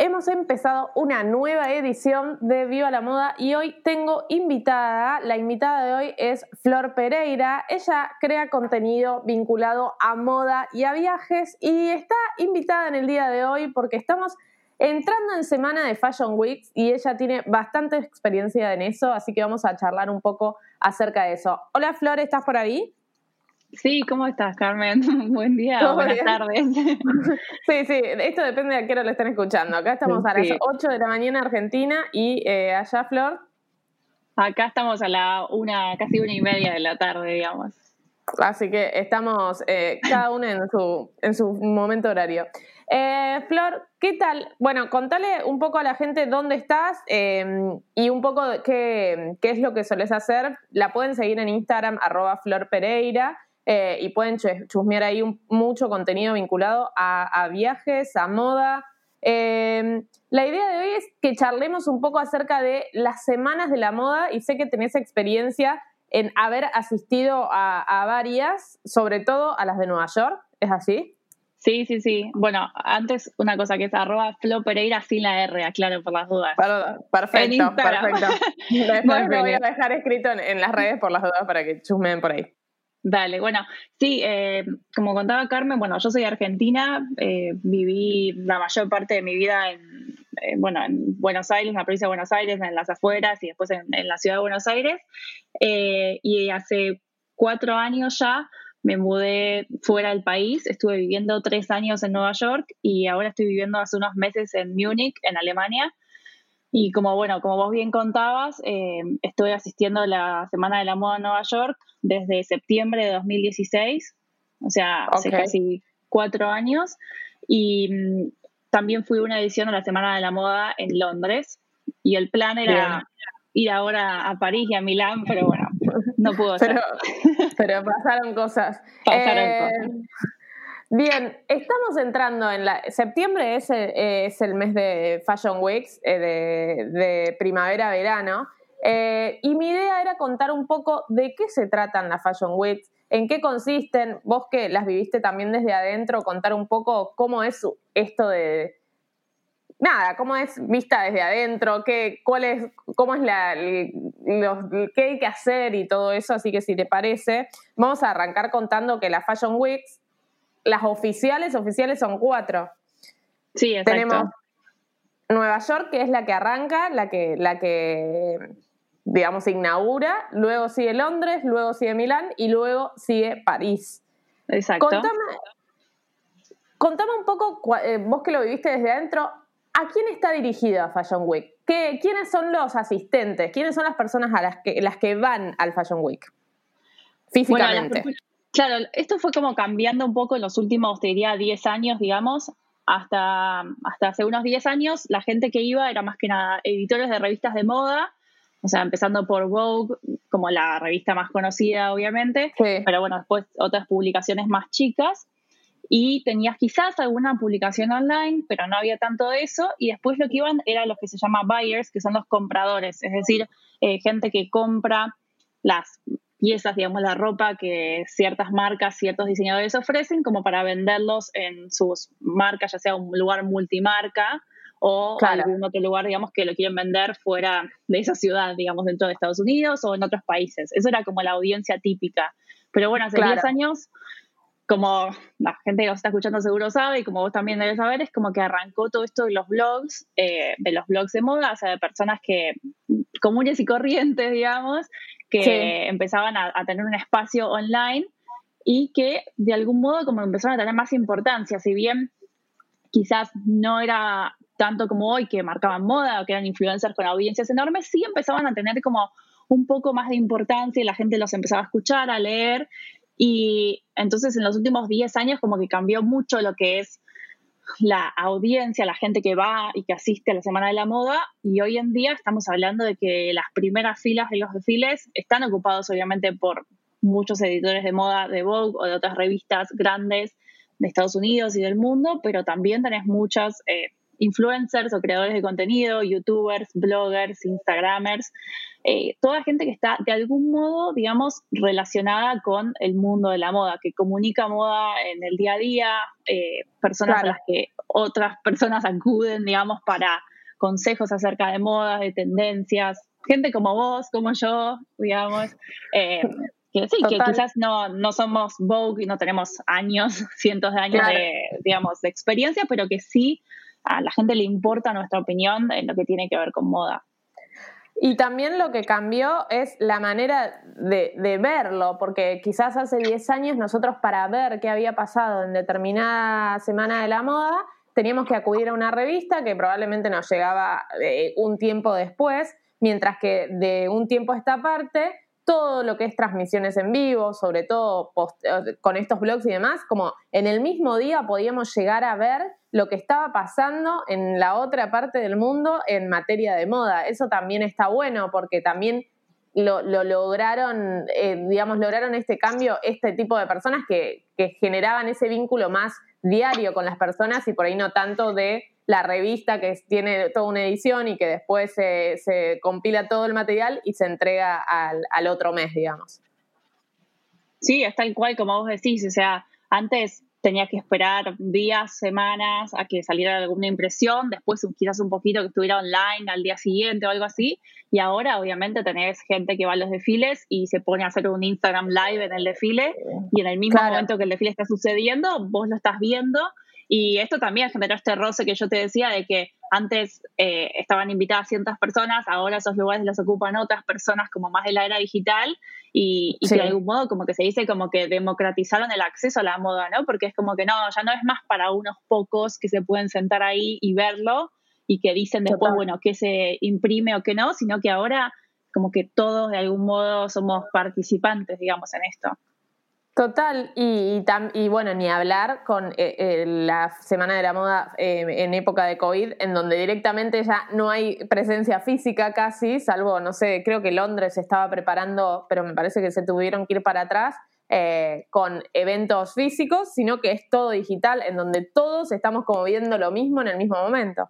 Hemos empezado una nueva edición de Viva la Moda y hoy tengo invitada, la invitada de hoy es Flor Pereira. Ella crea contenido vinculado a moda y a viajes y está invitada en el día de hoy porque estamos entrando en semana de Fashion Week y ella tiene bastante experiencia en eso, así que vamos a charlar un poco acerca de eso. Hola Flor, ¿estás por ahí? Sí, ¿cómo estás, Carmen? Buen día, buenas tardes. Sí, sí, esto depende de a qué hora lo estén escuchando. Acá estamos a las 8 de la mañana Argentina y eh, allá, Flor. Acá estamos a la una, casi una y media de la tarde, digamos. Así que estamos eh, cada uno en su, en su momento horario. Eh, Flor, ¿qué tal? Bueno, contale un poco a la gente dónde estás em, y un poco qué, qué, es lo que solés hacer. La pueden seguir en Instagram, arroba Flor Pereira. Eh, y pueden chusmear ahí mucho contenido vinculado a, viajes, a moda. Eh, la idea de hoy es que charlemos un poco acerca de las semanas de la moda y sé que tenés experiencia en haber asistido a, varias, sobre todo a las de Nueva York, ¿es así? Sí, sí, sí. Bueno, antes una cosa que es arroba Flo Pereira sin la R, aclaro por las dudas. perfecto, perfecto. Después lo voy a dejar escrito en, en, las redes por las dudas para que chusmeen por ahí. Dale, bueno, sí, eh, como contaba Carmen, bueno, yo soy argentina, eh, viví la mayor parte de mi vida en, eh, bueno, en Buenos Aires, en la provincia de Buenos Aires, en las afueras y después en, la ciudad de Buenos Aires. y hace cuatro años ya me mudé fuera del país, estuve viviendo tres años en Nueva York y ahora estoy viviendo hace unos meses en Múnich, en Alemania. Y como bueno, como vos bien contabas, eh, estoy asistiendo a la Semana de la Moda en Nueva York desde septiembre de 2016, o sea, hace casi cuatro años. Y mm, también fui una edición de la Semana de la Moda en Londres. Y el plan era ir ahora a París y a Milán, pero bueno, no pudo ser. Pero, pasaron cosas. Pasaron eh, cosas. Bien, estamos entrando en la... Septiembre es, es el mes de Fashion Weeks, eh, de, primavera-verano, eh, y mi idea era contar un poco de qué se tratan las Fashion Weeks, en qué consisten, vos que las viviste también desde adentro, contar un poco cómo es esto de... Nada, cómo es vista desde adentro, qué, cuál es, cómo es la, qué hay que hacer y todo eso, así que si te parece, vamos a arrancar contando que las Fashion Weeks las oficiales, oficiales son cuatro. Sí, exacto. Tenemos Nueva York, que es la que arranca, la que, la que digamos, inaugura, luego sigue Londres, luego sigue Milán y luego sigue París. Exacto. Contame, un poco, eh, vos que lo viviste desde adentro, ¿a quién está dirigida Fashion Week? ¿Qué, ¿Quiénes son los asistentes? ¿Quiénes son las personas a las que, las que van al Fashion Week? Físicamente. Claro, esto fue como cambiando un poco en los últimos, te diría, 10 años, digamos. Hasta, hasta hace unos 10 años, la gente que iba era más que nada editores de revistas de moda, o sea, empezando por Vogue, como la revista más conocida, obviamente, pero bueno, después otras publicaciones más chicas. Y tenías quizás alguna publicación online, pero no había tanto de eso. Y después lo que iban era los que se llaman buyers, que son los compradores, es decir, eh, gente que compra las piezas, digamos, la ropa que ciertas marcas, ciertos diseñadores ofrecen como para venderlos en sus marcas, ya sea un lugar multimarca o algún otro lugar, digamos, que lo quieren vender fuera de esa ciudad, digamos, dentro de Estados Unidos o en otros países. Eso era como la audiencia típica. Pero bueno, hace 10 años como la gente que nos está escuchando seguro sabe y como vos también debes saber, es como que arrancó todo esto de los blogs, eh, de los blogs de moda, o sea, de personas que comunes y corrientes, digamos, que empezaban a, tener un espacio online y que de algún modo como empezaron a tener más importancia, si bien quizás no era tanto como hoy que marcaban moda o que eran influencers con audiencias enormes, sí empezaban a tener como un poco más de importancia y la gente los empezaba a escuchar, a leer y entonces en los últimos 10 años como que cambió mucho lo que es la audiencia, la gente que va y que asiste a la Semana de la Moda. Y hoy en día estamos hablando de que las primeras filas de los desfiles están ocupados obviamente por muchos editores de moda de Vogue o de otras revistas grandes de Estados Unidos y del mundo, pero también tenés muchas eh, influencers o creadores de contenido, youtubers, bloggers, instagramers, eh, toda gente que está de algún modo, digamos, relacionada con el mundo de la moda, que comunica moda en el día a día, eh, personas a las que otras personas acuden, digamos, para consejos acerca de moda, de tendencias, gente como vos, como yo, digamos. Eh, que sí, que quizás no, no somos Vogue y no tenemos años, cientos de años de, digamos, de experiencia, pero que sí a la gente le importa nuestra opinión en lo que tiene que ver con moda. Y también lo que cambió es la manera de, verlo, porque quizás hace 10 años nosotros para ver qué había pasado en determinada semana de la moda, teníamos que acudir a una revista que probablemente nos llegaba eh, un tiempo después, mientras que de un tiempo a esta parte todo lo que es transmisiones en vivo, sobre todo eh, con estos blogs y demás, como en el mismo día podíamos llegar a ver lo que estaba pasando en la otra parte del mundo en materia de moda. Eso también está bueno porque también lo, lograron, eh, digamos, lograron este cambio, este tipo de personas que, que generaban ese vínculo más diario con las personas y por ahí no tanto de la revista que tiene toda una edición y que después se, compila todo el material y se entrega al, otro mes, digamos. Sí, es tal cual como vos decís, o sea, antes tenía que esperar días, semanas a que saliera alguna impresión, después quizás un poquito que estuviera online al día siguiente o algo así, y ahora obviamente tenés gente que va a los desfiles y se pone a hacer un Instagram live en el desfile y en el mismo momento que el desfile está sucediendo, vos lo estás viendo y esto también generó este roce que yo te decía de que antes eh, estaban invitadas ciertas personas, ahora esos lugares los ocupan otras personas como más de la era digital y, de algún modo como que se dice como que democratizaron el acceso a la moda, ¿no? Porque es como que no, ya no es más para unos pocos que se pueden sentar ahí y verlo y que dicen después, bueno, qué se imprime o qué no, sino que ahora como que todos de algún modo somos participantes, digamos, en esto. Total, y, bueno, ni hablar con eh, eh, la Semana de la Moda eh, en época de COVID, en donde directamente ya no hay presencia física casi, salvo, no sé, creo que Londres estaba preparando, pero me parece que se tuvieron que ir para atrás con eventos físicos, sino que es todo digital, en donde todos estamos como viendo lo mismo en el mismo momento.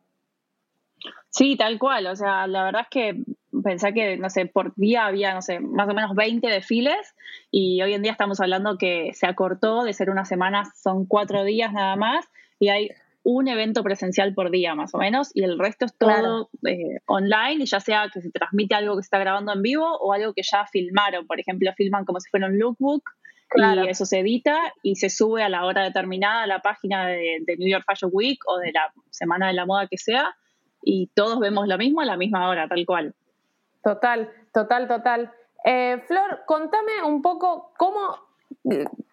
Sí, tal cual. O sea, la verdad es que pensé que, no sé, por día había, no sé, más o menos 20 desfiles y hoy en día estamos hablando que se acortó de ser una semana, son cuatro días nada más y hay un evento presencial por día más o menos y el resto es todo eh, online, ya sea que se transmite algo que se está grabando en vivo o algo que ya filmaron. Por ejemplo, filman como si fuera un lookbook y eso se edita y se sube a la hora determinada a la página de, de New York Fashion Week o de la Semana de la Moda que sea y todos vemos lo mismo a la misma hora, tal cual. Total, total, total. Eh, Flor, contame un poco cómo,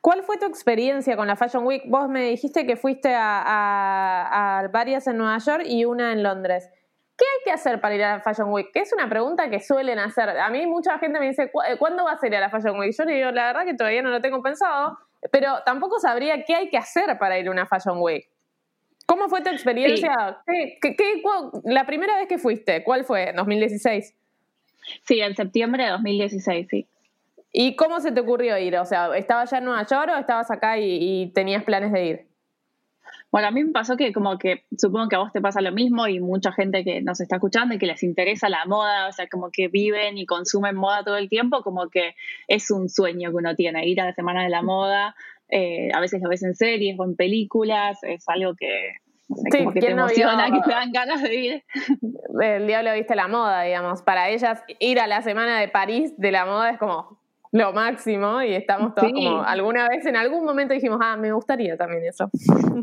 ¿cuál fue tu experiencia con la Fashion Week? Vos me dijiste que fuiste a, varias en Nueva York y una en Londres. ¿Qué hay que hacer para ir a la Fashion Week? Que es una pregunta que suelen hacer. A mí mucha gente me dice, eh, ¿cuándo vas a ir a la Fashion Week? Yo le digo, la verdad que todavía no lo tengo pensado, pero tampoco sabría qué hay que hacer para ir a una Fashion Week. ¿Cómo fue tu experiencia? la primera vez que fuiste, ¿cuál fue? ¿2016? Sí, en septiembre de 2016, sí. ¿Y cómo se te ocurrió ir? O sea, ¿estabas ya en Nueva York o estabas acá y, tenías planes de ir? Bueno, a mí me pasó que como que supongo que a vos te pasa lo mismo y mucha gente que nos está escuchando y que les interesa la moda, o sea, como que viven y consumen moda todo el tiempo, como que es un sueño que uno tiene, ir a la Semana de la Moda, eh, a veces lo ves en series o en películas, es algo que, como que te emociona, que te dan ganas de ir. El diablo viste la moda, digamos. Para ellas, ir a la semana de París de la moda es como lo máximo y estamos todos como alguna vez en algún momento dijimos, ah, me gustaría también eso.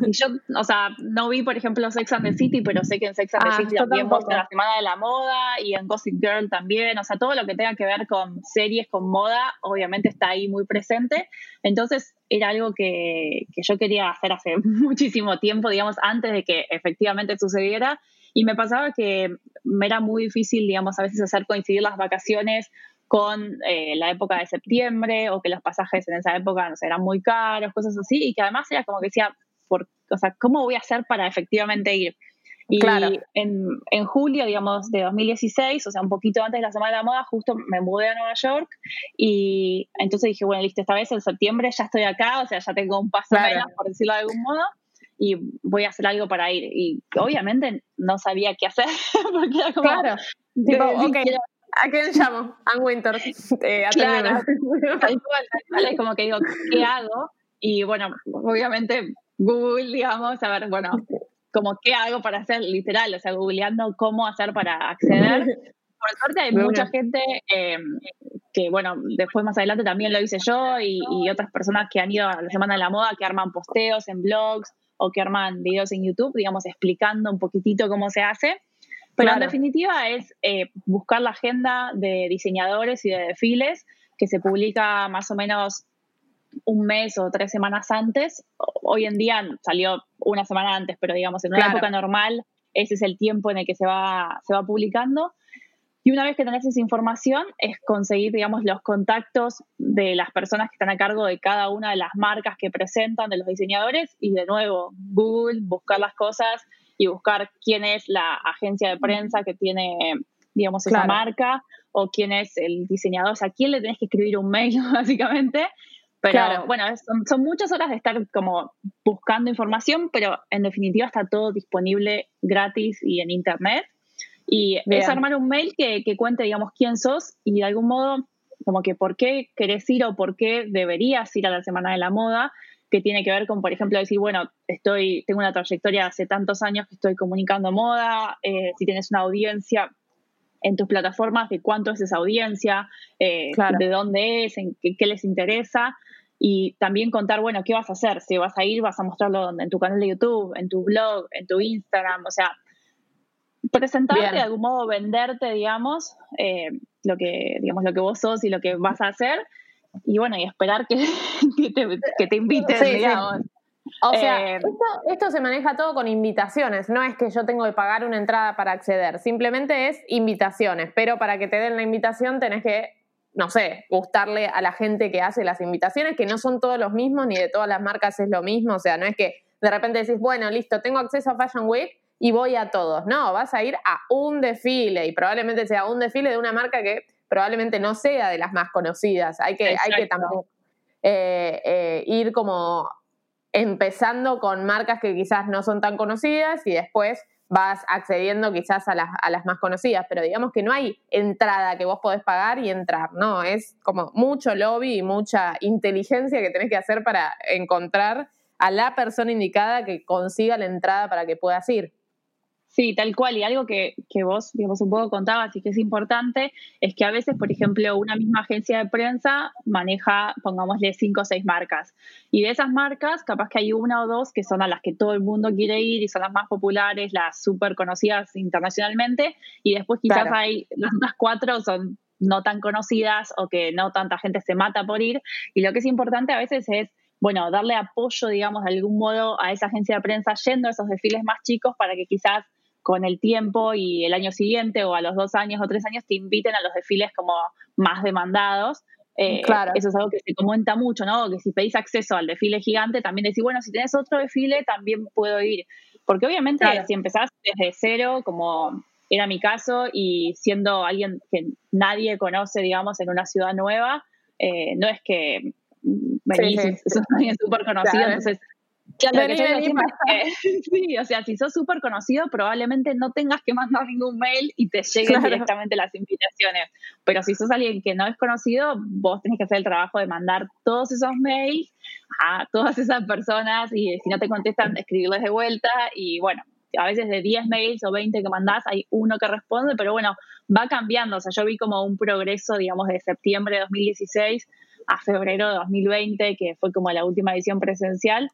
yo, o sea, no vi, por ejemplo, Sex and the City, pero sé que en Sex and the ah, City también muestra la Semana de la Moda y en Gossip Girl también, o sea, todo lo que tenga que ver con series, con moda, obviamente está ahí muy presente. Entonces, era algo que, que yo quería hacer hace muchísimo tiempo, digamos, antes de que efectivamente sucediera. Y me pasaba que me era muy difícil, digamos, a veces hacer coincidir las vacaciones con eh, la época de septiembre o que los pasajes en esa época no eran muy caros, cosas así, y que además era como que decía, por, o sea, ¿cómo voy a hacer para efectivamente ir? Y claro. en, en, julio, digamos, de 2016, o sea, un poquito antes de la Semana de la Moda, justo me mudé a Nueva York y entonces dije, bueno, listo, esta vez en septiembre ya estoy acá, o sea, ya tengo un paso menos, por decirlo de algún modo, y voy a hacer algo para ir. Y obviamente no sabía qué hacer, porque era como... Claro. Tipo, okay. ¿A quién llamo? Ann Winter. Eh, claro, es como que digo, ¿qué hago? Y bueno, obviamente Google, digamos, a ver, bueno, como qué hago para hacer, literal, o sea, googleando cómo hacer para acceder. Por suerte hay mucha gente eh, que, bueno, después más adelante también lo hice yo y, y, otras personas que han ido a la Semana de la Moda, que arman posteos en blogs o que arman videos en YouTube, digamos, explicando un poquitito cómo se hace. Pero en definitiva es eh, buscar la agenda de diseñadores y de desfiles que se publica más o menos un mes o tres semanas antes. Hoy en día salió una semana antes, pero digamos en una época normal ese es el tiempo en el que se va, se va publicando. Y una vez que tenés esa información, es conseguir, digamos, los contactos de las personas que están a cargo de cada una de las marcas que presentan, de los diseñadores, y de nuevo, Google, buscar las cosas y buscar quién es la agencia de prensa que tiene, digamos, esa marca o quién es el diseñador, o sea, a quién le tenés que escribir un mail, básicamente. Pero bueno, son, muchas horas de estar como buscando información, pero en definitiva está todo disponible gratis y en internet. Y es armar un mail que, que cuente, digamos, quién sos y de algún modo, como que por qué querés ir o por qué deberías ir a la Semana de la Moda que tiene que ver con, por ejemplo, decir, bueno, estoy, tengo una trayectoria hace tantos años que estoy comunicando moda, eh, si tienes una audiencia en tus plataformas, de cuánto es esa audiencia, eh, de dónde es, en qué, les interesa, y también contar, bueno, qué vas a hacer, si vas a ir, vas a mostrarlo en tu canal de YouTube, en tu blog, en tu Instagram, o sea, presentarte de algún modo, venderte, digamos, eh, lo que, digamos, lo que vos sos y lo que vas a hacer, y bueno, y esperar que, que, te, inviten, digamos. O sea, eh, esto, se maneja todo con invitaciones, no es que yo tengo que pagar una entrada para acceder, simplemente es invitaciones, pero para que te den la invitación tenés que, no sé, gustarle a la gente que hace las invitaciones, que no son todos los mismos, ni de todas las marcas es lo mismo, o sea, no es que de repente decís, bueno, listo, tengo acceso a Fashion Week y voy a todos, no, vas a ir a un desfile y probablemente sea un desfile de una marca que probablemente no sea de las más conocidas. Hay que, hay que también eh, eh, ir como empezando con marcas que quizás no son tan conocidas y después vas accediendo quizás a las, a las más conocidas, pero digamos que no hay entrada que vos podés pagar y entrar, no, es como mucho lobby y mucha inteligencia que tenés que hacer para encontrar a la persona indicada que consiga la entrada para que puedas ir. Sí, tal cual. Y algo que, que vos, digamos, un poco contabas y que es importante es que a veces, por ejemplo, una misma agencia de prensa maneja, pongámosle, cinco o seis marcas. Y de esas marcas, capaz que hay una o dos que son a las que todo el mundo quiere ir y son las más populares, las súper conocidas internacionalmente. Y después quizás hay las otras cuatro son no tan conocidas o que no tanta gente se mata por ir. Y lo que es importante a veces es bueno, darle apoyo, digamos, de algún modo a esa agencia de prensa yendo a esos desfiles más chicos para que quizás con el tiempo y el año siguiente o a los dos años o tres años te inviten a los desfiles como más demandados. Eh, claro. Eso es algo que se comenta mucho, ¿no? Que si pedís acceso al desfile gigante, también decís, bueno, si tenés otro desfile, también puedo ir. Porque obviamente si empezás desde cero, como era mi caso, y siendo alguien que nadie conoce, digamos, en una ciudad nueva, eh, no es que venís, sí, sos alguien súper conocido, entonces Claro, que yo sí, o sea, si sos súper conocido, probablemente no tengas que mandar ningún mail y te lleguen directamente las invitaciones. Pero si sos alguien que no es conocido, vos tenés que hacer el trabajo de mandar todos esos mails a todas esas personas y si no te contestan, escribirles de vuelta y bueno, a veces de 10 mails o 20 que mandás, hay uno que responde, pero bueno, va cambiando. O sea, yo vi como un progreso, digamos, de septiembre de 2016 a febrero de 2020, que fue como la última edición presencial.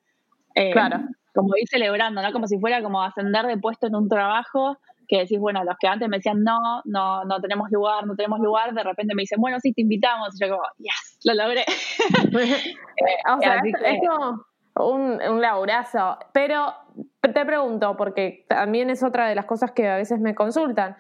Eh, claro. Como ir celebrando, ¿no? Como si fuera como ascender de puesto en un trabajo que decís, bueno, los que antes me decían no, no, no tenemos lugar, no tenemos lugar, de repente me dicen, bueno, sí, te invitamos. Y yo como, yes, lo logré. o sea, es, como un, un laburazo. Pero te pregunto, porque también es otra de las cosas que a veces me consultan.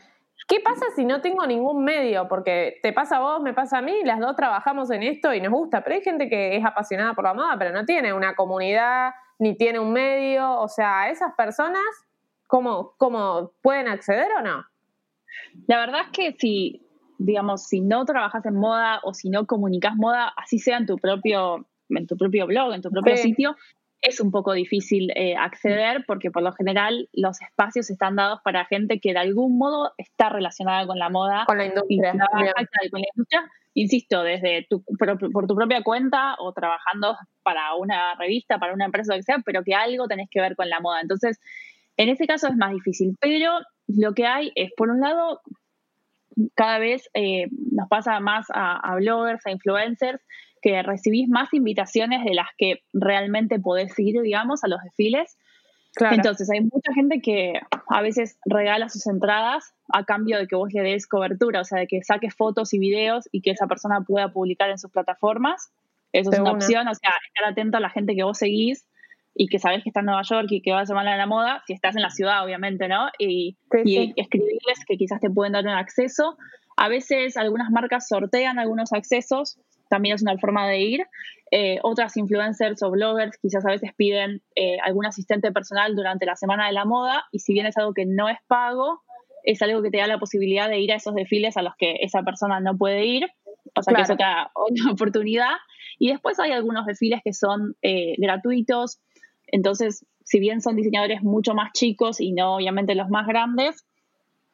¿Qué pasa si no tengo ningún medio? Porque te pasa a vos, me pasa a mí, las dos trabajamos en esto y nos gusta, pero hay gente que es apasionada por la moda, pero no tiene una comunidad, ni tiene un medio, o sea, esas personas ¿Cómo, cómo pueden acceder o no? La verdad es que si, digamos, si no trabajas en moda o si no comunicas moda, así sea en tu propio, en tu propio blog, en tu propio sitio, es un poco difícil eh, acceder porque por lo general los espacios están dados para gente que de algún modo está relacionada con la moda. Con la industria. con la industria, insisto, desde tu, por, por, tu propia cuenta o trabajando para una revista, para una empresa, lo que sea, pero que algo tenés que ver con la moda. Entonces, en ese caso es más difícil, pero lo que hay es, por un lado, cada vez eh, nos pasa más a, bloggers, a influencers, que recibís más invitaciones de las que realmente podés ir, digamos, a los desfiles. Entonces, hay mucha gente que a veces regala sus entradas a cambio de que vos le des cobertura, o sea, de que saques fotos y videos y que esa persona pueda publicar en sus plataformas. Eso es una, opción, o sea, estar atento a la gente que vos seguís y que sabes que está en Nueva York y que va a Semana de la Moda, si estás en la ciudad, obviamente, ¿no? Y, escribirles que quizás te pueden dar un acceso. A veces algunas marcas sortean algunos accesos, también es una forma de ir. Eh, otras influencers o bloggers quizás a veces piden eh, algún asistente personal durante la Semana de la Moda y si bien es algo que no es pago, es algo que te da la posibilidad de ir a esos desfiles a los que esa persona no puede ir. O sea que es otra, oportunidad. Y después hay algunos desfiles que son eh, gratuitos, entonces, si bien son diseñadores mucho más chicos y no obviamente los más grandes,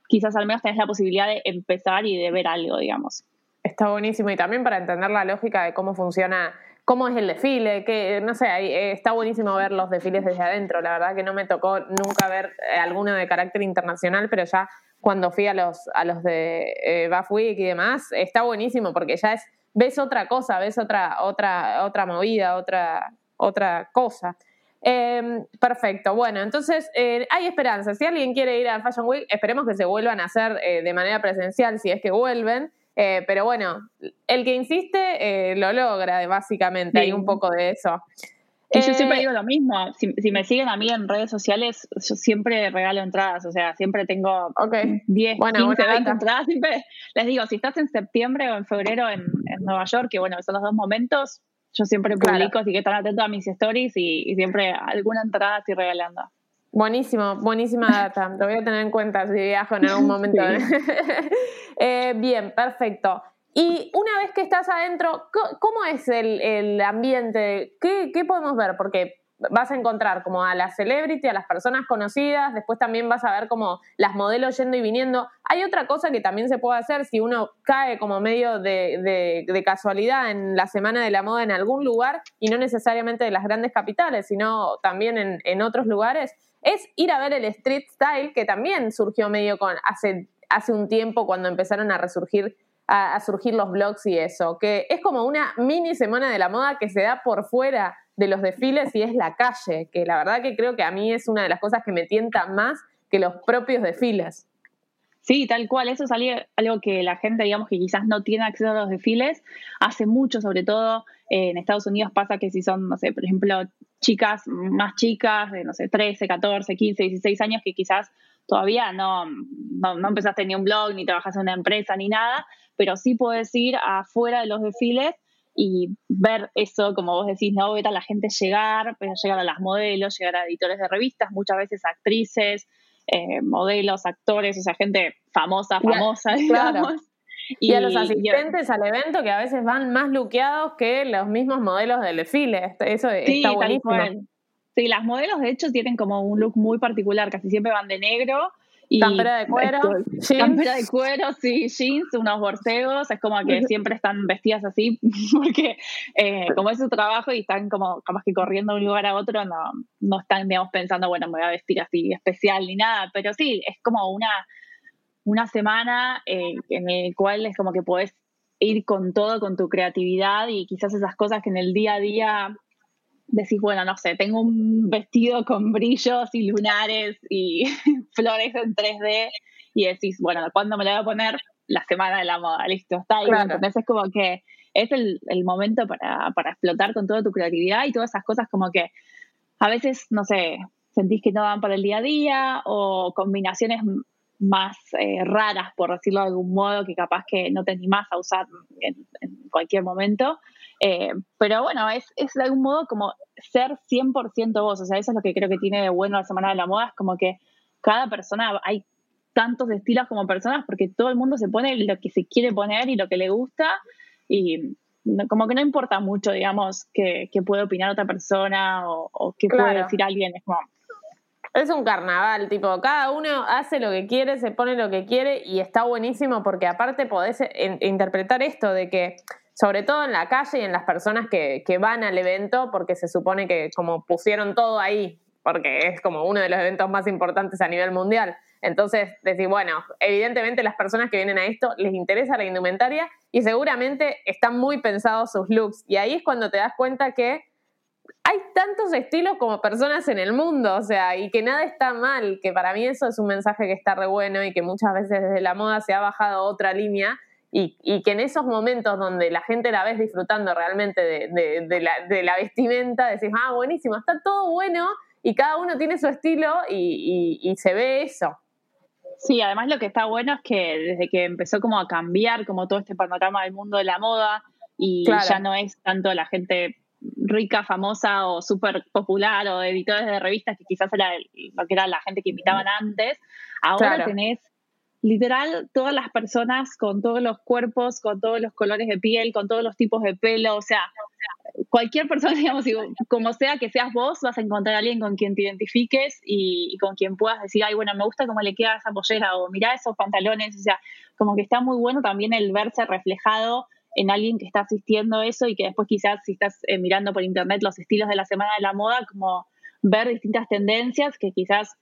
quizás al menos tenés la posibilidad de empezar y de ver algo, digamos. Está buenísimo y también para entender la lógica de cómo funciona, cómo es el desfile, que no sé, eh, está buenísimo ver los desfiles desde adentro. La verdad que no me tocó nunca ver eh, alguno de carácter internacional, pero ya cuando fui a los, a los de eh, Week y demás, está buenísimo porque ya es, ves otra cosa, ves otra, otra, otra movida, otra, otra cosa. Em, perfecto, bueno, entonces eh, hay esperanza. Si alguien quiere ir al Fashion Week, esperemos que se vuelvan a hacer eh, de manera presencial si es que vuelven. Eh, pero bueno, el que insiste lo logra, básicamente. Hay un poco de eso. Y yo siempre digo lo mismo. Si, me siguen a mí en redes sociales, yo siempre regalo entradas. O sea, siempre tengo 10, 15, 20 entradas. Siempre les digo, si estás en septiembre o en febrero en, en Nueva York, que bueno, son los dos momentos, yo siempre publico, así que están atentos a mis stories y, siempre alguna entrada estoy regalando. Buenísimo, buenísima data. Lo voy a tener en cuenta si viajo en algún momento. Eh, bien, perfecto. Y una vez que estás adentro, ¿cómo es el, ambiente? ¿Qué, ¿Qué, podemos ver? Porque vas a encontrar como a la celebrity, a las personas conocidas, después también vas a ver como las modelos yendo y viniendo. Hay otra cosa que también se puede hacer si uno cae como medio de, casualidad en la Semana de la Moda en algún lugar y no necesariamente de las grandes capitales, sino también en, otros lugares, es ir a ver el street style que también surgió medio con hace, hace un tiempo cuando empezaron a resurgir surgir los blogs y eso, que es como una mini semana de la moda que se da por fuera de los desfiles y es la calle, que la verdad que creo que a mí es una de las cosas que me tienta más que los propios desfiles. Sí, tal cual. Eso es algo que la gente, digamos, que quizás no tiene acceso a los desfiles, hace mucho, sobre todo eh, en Estados Unidos pasa que si son, no sé, por ejemplo, chicas más chicas, de, no sé, 13, 14, 15, 16 años, que quizás todavía no, no, no empezaste ni un blog, ni trabajas en una empresa, ni nada, pero sí puedes ir afuera de los desfiles y ver eso, como vos decís, ¿no? Ver a la gente llegar, pero llegar a las modelos, llegar a editores de revistas, muchas veces actrices, eh, modelos, actores, o sea, gente famosa, famosa, digamos. Y, a los asistentes al evento que a veces van más luqueados que los mismos modelos del desfile. Eso está buenísimo. Sí, las modelos de hecho tienen como un look muy particular, casi siempre van de negro Y campera de cuero, campera de cuero, sí, jeans, unos borcegos, es como que siempre están vestidas así, porque eh, como es su trabajo y están como capaz que corriendo de un lugar a otro, no, no están, digamos, pensando, bueno, me voy a vestir así especial ni nada, pero sí, es como una, una semana eh, en el cual es como que puedes ir con todo, con tu creatividad y quizás esas cosas que en el día a día decís, bueno, no sé, tengo un vestido con brillos y lunares y flores en 3D y decís, bueno, ¿cuándo me lo voy a poner? La semana de la moda, listo, está ahí. Entonces es como que es el, el momento para, para, explotar con toda tu creatividad y todas esas cosas como que a veces, no sé, sentís que no van para el día a día o combinaciones más eh, raras, por decirlo de algún modo, que capaz que no te animás a usar en, en cualquier momento. Eh, pero bueno, es, es de algún modo como ser 100% vos, o sea, eso es lo que creo que tiene de bueno la Semana de la Moda, es como que cada persona, hay tantos estilos como personas, porque todo el mundo se pone lo que se quiere poner y lo que le gusta, y como que no importa mucho, digamos, que, puede opinar otra persona o, o qué puede decir alguien, es como... Es un carnaval, tipo, cada uno hace lo que quiere, se pone lo que quiere y está buenísimo porque aparte podés interpretar esto de que sobre todo en la calle y en las personas que, que, van al evento, porque se supone que como pusieron todo ahí, porque es como uno de los eventos más importantes a nivel mundial. Entonces, decir, bueno, evidentemente las personas que vienen a esto les interesa la indumentaria y seguramente están muy pensados sus looks. Y ahí es cuando te das cuenta que hay tantos estilos como personas en el mundo, o sea, y que nada está mal, que para mí eso es un mensaje que está re bueno y que muchas veces desde la moda se ha bajado otra línea y, que en esos momentos donde la gente la ves disfrutando realmente de, la, vestimenta, decís, ah, buenísimo, está todo bueno y cada uno tiene su estilo y, se ve eso. Sí, además lo que está bueno es que desde que empezó como a cambiar como todo este panorama del mundo de la moda y ya no es tanto la gente rica, famosa o súper popular o editores de revistas que quizás era lo que era la gente que invitaban antes, ahora tenés literal todas las personas con todos los cuerpos, con todos los colores de piel, con todos los tipos de pelo, o sea, cualquier persona, digamos, como sea que seas vos, vas a encontrar a alguien con quien te identifiques y, con quien puedas decir, ay, bueno, me gusta cómo le queda esa pollera o mira esos pantalones, o sea, como que está muy bueno también el verse reflejado en alguien que está asistiendo a eso y que después quizás si estás eh, mirando por internet los estilos de la semana de la moda, como ver distintas tendencias que quizás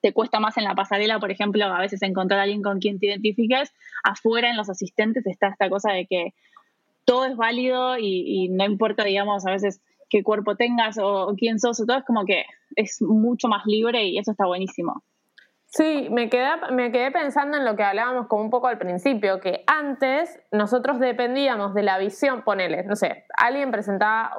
te cuesta más en la pasarela, por ejemplo, a veces encontrar a alguien con quien te identifiques. Afuera en los asistentes está esta cosa de que todo es válido y, no importa, digamos, a veces qué cuerpo tengas o, quién sos, o todo es como que es mucho más libre y eso está buenísimo. Sí, me quedé, me quedé pensando en lo que hablábamos como un poco al principio, que antes nosotros dependíamos de la visión, ponele, no sé, alguien presentaba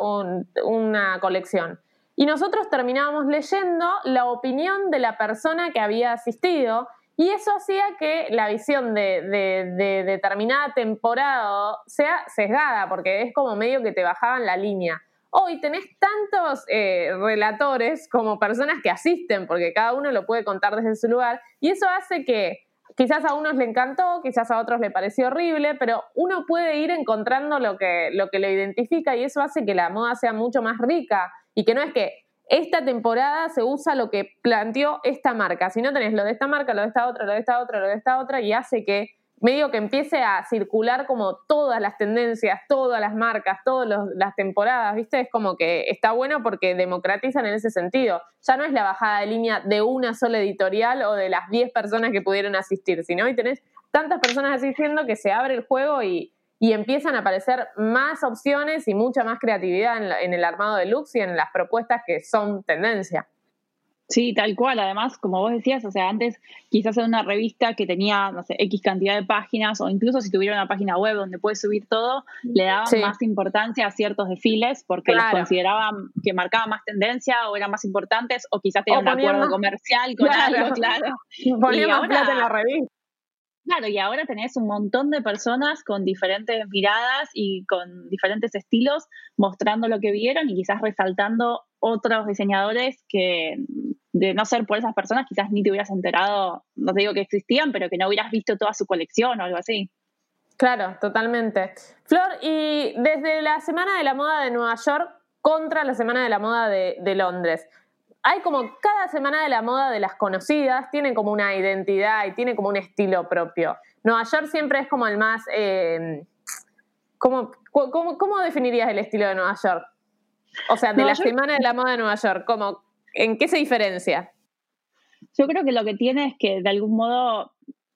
una colección y nosotros terminábamos leyendo la opinión de la persona que había asistido y eso hacía que la visión de, determinada temporada sea sesgada, porque es como medio que te bajaban la línea. Hoy tenés tantos eh, relatores como personas que asisten, porque cada uno lo puede contar desde su lugar, y eso hace que quizás a unos le encantó, quizás a otros le pareció horrible, pero uno puede ir encontrando lo que, lo que lo identifica y eso hace que la moda sea mucho más rica y que no es que esta temporada se usa lo que planteó esta marca, si no tenés lo de esta marca, lo de esta otra, lo de esta otra, lo de esta otra, y hace que medio que empiece a circular como todas las tendencias, todas las marcas, todas las temporadas, ¿viste? Es como que está bueno porque democratizan en ese sentido. Ya no es la bajada de línea de una sola editorial o de las 10 personas que pudieron asistir, sino hoy tenés tantas personas asistiendo que se abre el juego y, y empiezan a aparecer más opciones y mucha más creatividad en, el armado de looks y en las propuestas que son tendencia. Sí, tal cual. Además, como vos decías, o sea, antes quizás en una revista que tenía, no sé, X cantidad de páginas, o incluso si tuviera una página web donde puedes subir todo, le daban más importancia a ciertos desfiles porque los consideraban que marcaban más tendencia o eran más importantes, o quizás tenían un acuerdo comercial con algo, claro. Ponían más plata en la revista. Claro, y ahora tenés un montón de personas con diferentes miradas y con diferentes estilos mostrando lo que vieron y quizás resaltando otros diseñadores que de no ser por esas personas quizás ni te hubieras enterado, no te digo que existían, pero que no hubieras visto toda su colección o algo así. Claro, totalmente. Flor, y desde la Semana de la Moda de Nueva York contra la Semana de la Moda de, de Londres, hay como cada semana de la moda de las conocidas tiene como una identidad y tiene como un estilo propio. Nueva York siempre es como el más... Eh, ¿cómo, cómo, cómo, definirías el estilo de Nueva York? O sea, de la semana de la moda de Nueva York, ¿cómo, ¿en qué se diferencia? Yo creo que lo que tiene es que de algún modo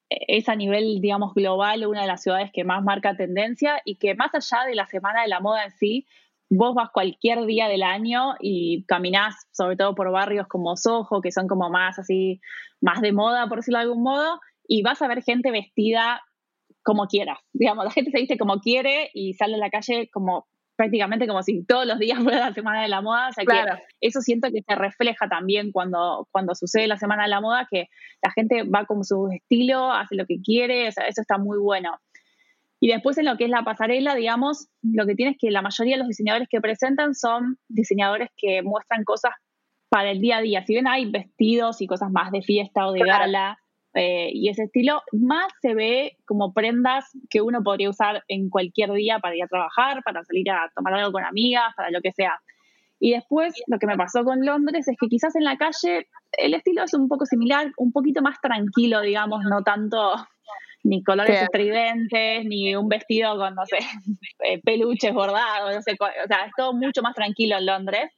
es a nivel, digamos, global una de las ciudades que más marca tendencia y que más allá de la semana de la moda en sí, vos vas cualquier día del año y caminás sobre todo por barrios como Soho, que son como más así, más de moda, por decirlo de algún modo, y vas a ver gente vestida como quieras. Digamos, la gente se viste como quiere y sale a la calle como prácticamente como si todos los días fuera la semana de la moda, o sea que eso siento que se refleja también cuando, cuando sucede la semana de la moda, que la gente va con su estilo, hace lo que quiere, o sea, eso está muy bueno. Y después en lo que es la pasarela, digamos, lo que tiene es que la mayoría de los diseñadores que presentan son diseñadores que muestran cosas para el día a día. Si bien hay vestidos y cosas más de fiesta o de gala eh, y ese estilo, más se ve como prendas que uno podría usar en cualquier día para ir a trabajar, para salir a tomar algo con amigas, para lo que sea. Y después lo que me pasó con Londres es que quizás en la calle el estilo es un poco similar, un poquito más tranquilo, digamos, no tanto ni colores estridentes, ni un vestido con, no sé, eh, peluches bordados, no sé, o sea, es todo mucho más tranquilo en Londres.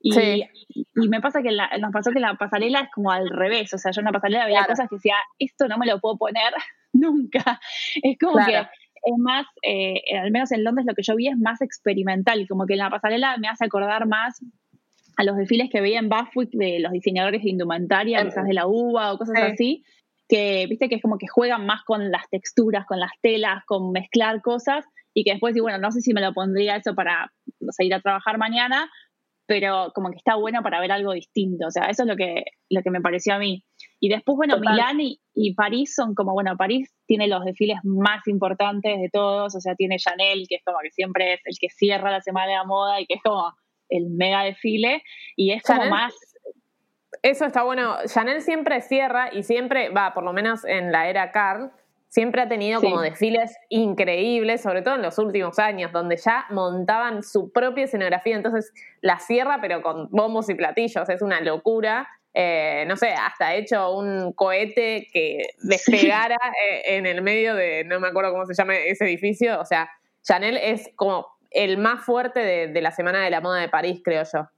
Y, y me pasa que nos pasó que la pasarela es como al revés, o sea, yo en la pasarela había cosas que decía, esto no me lo puedo poner nunca. Es como que es más, eh, al menos en Londres lo que yo vi es más experimental, como que en la pasarela me hace acordar más a los desfiles que veía en Buffwick de los diseñadores de indumentaria, quizás de la uva o cosas así, que viste que es como que juegan más con las texturas, con las telas, con mezclar cosas y que después, y bueno, no sé si me lo pondría eso para ir a trabajar mañana, pero como que está bueno para ver algo distinto, o sea, eso es lo que, lo que me pareció a mí. Y después, bueno, Milán y, y, París son como, bueno, París tiene los desfiles más importantes de todos, o sea, tiene Chanel, que es como que siempre es el que cierra la semana de la moda y que es como el mega desfile, y es como más eso está bueno. Chanel siempre cierra y siempre, va, por lo menos en la era Carl, siempre ha tenido como desfiles increíbles, sobre todo en los últimos años, donde ya montaban su propia escenografía. Entonces la cierra, pero con bombos y platillos. Es una locura. Eh, no sé, hasta hecho un cohete que despegara eh, en el medio de, no me acuerdo cómo se llama ese edificio. O sea, Chanel es como el más fuerte de la Semana de la Moda de París, creo yo.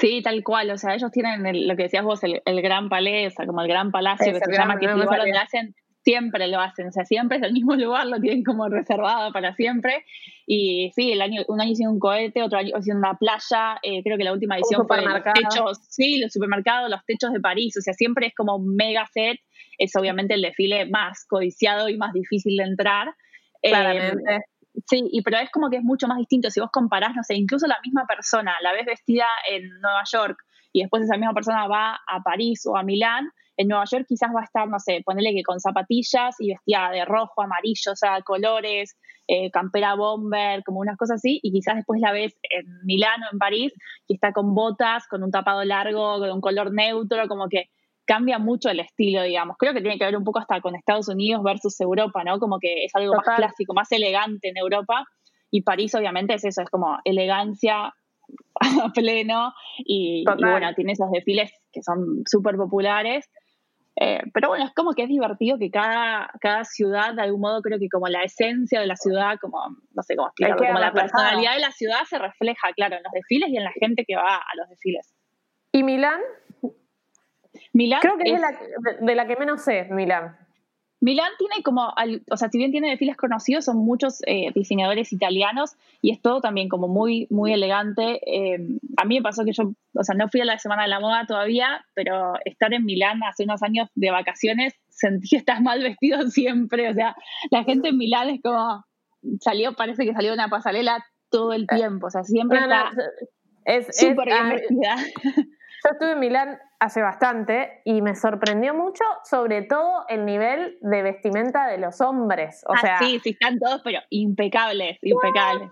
Sí, tal cual. O sea, ellos tienen lo que decías vos, el, gran palais, o sea, como el gran palacio que se llama, que el lugar donde hacen, siempre lo hacen. O sea, siempre es el mismo lugar, lo tienen como reservado para siempre. Y sí, el año, un año hicieron un cohete, otro año hicieron una playa. Eh, creo que la última edición fue los techos, sí, los supermercados, los techos de París. O sea, siempre es como un mega set. Es obviamente el desfile más codiciado y más difícil de entrar. Claramente. Eh, Sí, y pero es como que es mucho más distinto. Si vos comparás, no sé, incluso la misma persona la ves vestida en Nueva York y después esa misma persona va a París o a Milán, en Nueva York quizás va a estar, no sé, ponerle que con zapatillas y vestida de rojo, amarillo, o sea, colores, eh, campera bomber, como unas cosas así, y quizás después la ves en Milán o en París y está con botas, con un tapado largo, con un color neutro, como que cambia mucho el estilo, digamos. Creo que tiene que ver un poco hasta con Estados Unidos versus Europa, ¿no? Como que es algo más clásico, más elegante en Europa. Y París, obviamente, es eso, es como elegancia a pleno. Y, bueno, tiene esos desfiles que son súper populares. Eh, pero bueno, es como que es divertido que cada, cada ciudad, de algún modo, creo que como la esencia de la ciudad, como, no sé cómo explicarlo, como la personalidad de la ciudad se refleja, claro, en los desfiles y en la gente que va a los desfiles. ¿Y Milán? Milán Creo que es, de, la, que menos sé, Milán. Milán tiene como, o sea, si bien tiene desfiles conocidos, son muchos eh, diseñadores italianos y es todo también como muy, muy elegante. Eh, a mí me pasó que yo, o sea, no fui a la Semana de la Moda todavía, pero estar en Milán hace unos años de vacaciones, sentí que estás mal vestido siempre. O sea, la gente en Milán es como, salió, parece que salió una pasarela todo el tiempo. O sea, siempre está súper bien vestida. Yo estuve en Milán hace bastante y me sorprendió mucho, sobre todo el nivel de vestimenta de los hombres. O ah, sea, sí, sí, están todos, pero impecables, impecables.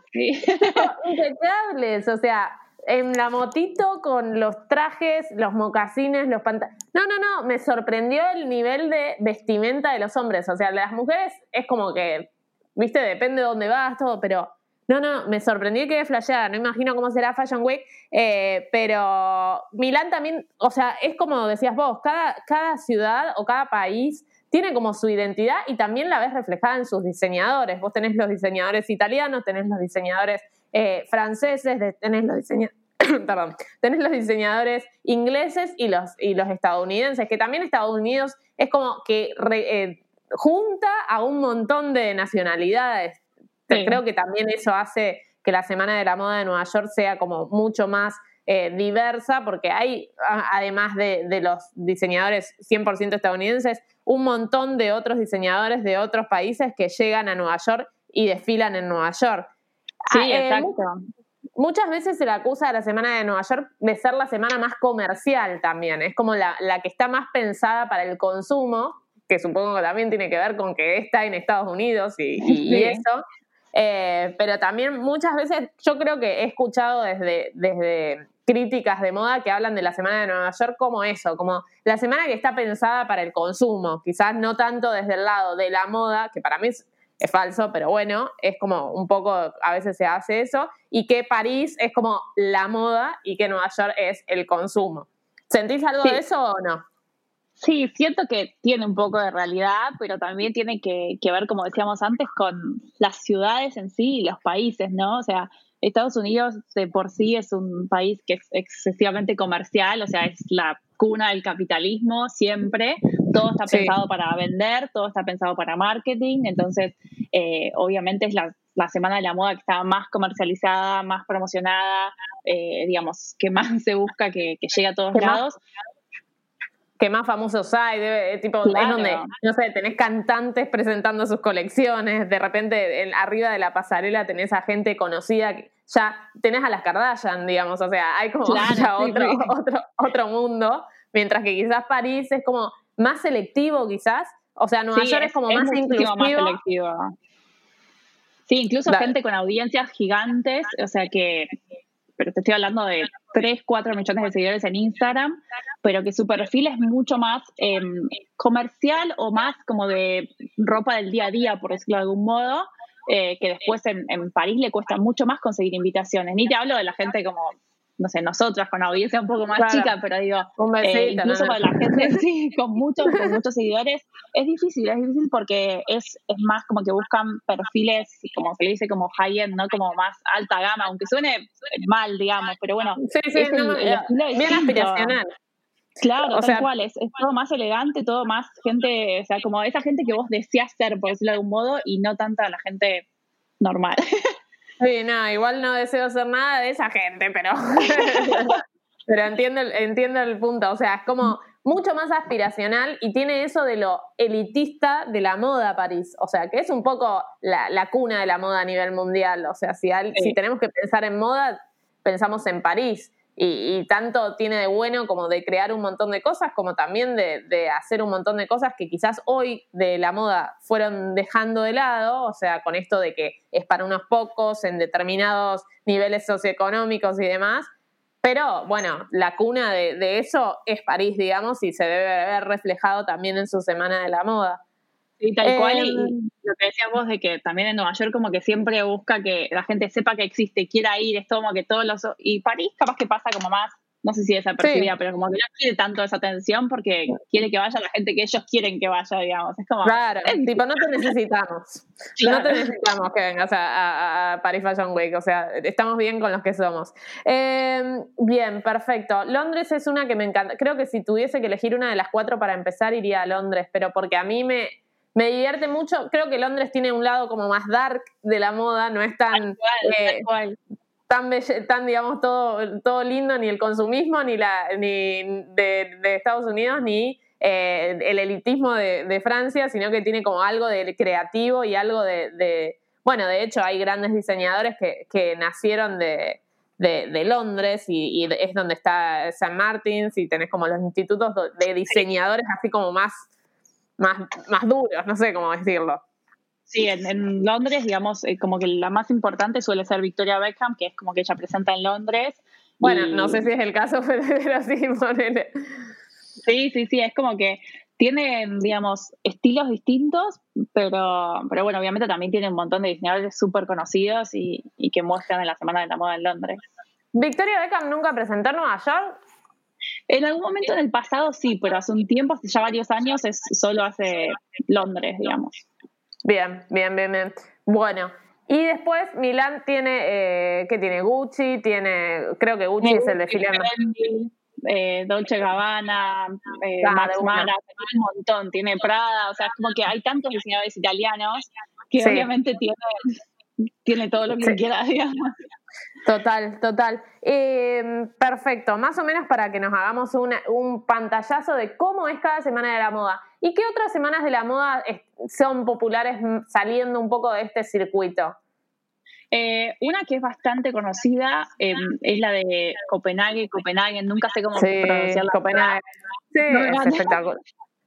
impecables, o sea, en la motito con los trajes, los mocasines, los pantalones. No, no, no, me sorprendió el nivel de vestimenta de los hombres. O sea, las mujeres es como que, viste, depende de dónde vas, todo, pero No, no, me sorprendió que flasheada, no imagino cómo será Fashion Week, eh, pero Milán también, o sea, es como decías vos, cada, cada ciudad o cada país tiene como su identidad y también la ves reflejada en sus diseñadores. Vos tenés los diseñadores italianos, tenés los diseñadores eh, franceses, tenés los diseñadores... Tenés los diseñadores ingleses y los, y los estadounidenses, que también Estados Unidos es como que eh, junta a un montón de nacionalidades Creo que también eso hace que la Semana de la Moda de Nueva York sea como mucho más eh, diversa, porque hay, además de, los diseñadores 100% estadounidenses, un montón de otros diseñadores de otros países que llegan a Nueva York y desfilan en Nueva York. Sí, ah, eh, exacto. Muchas veces se le acusa a la Semana de Nueva York de ser la semana más comercial también, es como la, que está más pensada para el consumo, que supongo que también tiene que ver con que está en Estados Unidos y, y eso. Eh, pero también muchas veces yo creo que he escuchado desde, desde críticas de moda que hablan de la Semana de Nueva York como eso, como la semana que está pensada para el consumo, quizás no tanto desde el lado de la moda, que para mí es, falso, pero bueno, es como un poco, a veces se hace eso, y que París es como la moda y que Nueva York es el consumo. ¿Sentís algo de eso o no? Sí, siento que tiene un poco de realidad, pero también tiene que, ver, como decíamos antes, con las ciudades en sí y los países, ¿no? O sea, Estados Unidos de por sí es un país que es excesivamente comercial, o sea, es la cuna del capitalismo siempre, todo está pensado para vender, todo está pensado para marketing, entonces eh, obviamente es la, semana de la moda que está más comercializada, más promocionada, eh, digamos, que más se busca que, que llegue a todos lados que más famosos hay, debe, tipo, es donde, no sé, tenés cantantes presentando sus colecciones, de repente en, arriba de la pasarela tenés a gente conocida, ya tenés a las Kardashian, digamos, o sea, hay como otro, otro, otro mundo, mientras que quizás París es como más selectivo quizás, o sea, Nueva York es, como más inclusivo. Más selectivo. Sí, incluso gente con audiencias gigantes, o sea que pero te estoy hablando de 3, 4 millones de seguidores en Instagram, pero que su perfil es mucho más em, comercial o más como de ropa del día a día, por decirlo de algún modo, eh, que después en, en, París le cuesta mucho más conseguir invitaciones. Ni te hablo de la gente como no sé, nosotras con audiencia un poco más chica, pero digo, eh, incluso para la gente sí, con muchos, con muchos seguidores, es difícil, es difícil porque es, es más como que buscan perfiles, como se le dice, como high-end, ¿no? Como más alta gama, aunque suene mal, digamos, pero bueno, sí, sí, es el, eh, bien aspiracional. Claro, o tal sea, cual, es, es, todo más elegante, todo más gente, o sea, como esa gente que vos deseas ser, por decirlo de algún modo, y no tanta la gente normal. Sí, no, igual no deseo ser nada de esa gente, pero, pero entiendo, entiendo el punto. O sea, es como mucho más aspiracional y tiene eso de lo elitista de la moda París. O sea, que es un poco la, cuna de la moda a nivel mundial. O sea, si, si tenemos que pensar en moda, pensamos en París y, tanto tiene de bueno como de crear un montón de cosas, como también de, hacer un montón de cosas que quizás hoy de la moda fueron dejando de lado, o sea, con esto de que es para unos pocos en determinados niveles socioeconómicos y demás. Pero bueno, la cuna de, eso es París, digamos, y se debe ver reflejado también en su semana de la moda. Sí, tal cual. Y em, lo que decías vos de que también en Nueva York como que siempre busca que la gente sepa que existe, quiera ir, es como que todos los... Y París capaz que pasa como más, no sé si desapercibida, pero como que no quiere tanto esa atención porque quiere que vaya la gente que ellos quieren que vaya, digamos. Es como... Claro, tipo, no te necesitamos. No te necesitamos que vengas a, a, Paris Fashion Week, o sea, estamos bien con los que somos. Em, bien, perfecto. Londres es una que me encanta. Creo que si tuviese que elegir una de las cuatro para empezar, iría a Londres, pero porque a mí me me divierte mucho. Creo que Londres tiene un lado como más dark de la moda, no es tan. Eh, tan, tan, digamos, todo, todo lindo, ni el consumismo, ni, la, ni de, Estados Unidos, ni eh, el elitismo de, Francia, sino que tiene como algo de creativo y algo de. bueno, de hecho, hay grandes diseñadores que, nacieron de, de, Londres y, y, es donde está San Martins y tenés como los institutos de diseñadores así como más más, más duros, no sé cómo decirlo. Sí, en, Londres, digamos, eh, como que la más importante suele ser Victoria Beckham, que es como que ella presenta en Londres. Bueno, no sé si es el caso, pero sí, Sí, sí, sí, es como que tiene, digamos, estilos distintos, pero, pero bueno, obviamente también tiene un montón de diseñadores súper conocidos y, y que muestran en la Semana de la Moda en Londres. Victoria Beckham nunca presentó en Nueva York. En algún momento en el pasado sí, pero hace un tiempo, hace ya varios años, es solo hace Londres, digamos. Bien, bien, bien, bien. Bueno, y después Milán tiene, eh, ¿qué tiene? Gucci, tiene, creo que Gucci es el desfile. Eh, Dolce Gabbana, eh, Max Mara, un montón, tiene Prada, o sea, es como que hay tantos diseñadores italianos que obviamente tiene, tiene todo lo que quiera, digamos. Total, total. Eh, perfecto, más o menos para que nos hagamos un pantallazo de cómo es cada semana de la moda. ¿Y qué otras semanas de la moda son populares saliendo un poco de este circuito? Eh, una que es bastante conocida em, es la de Copenhague, Copenhague, nunca sé cómo sí, pronunciarla. Copenhague. Sí, es espectacular.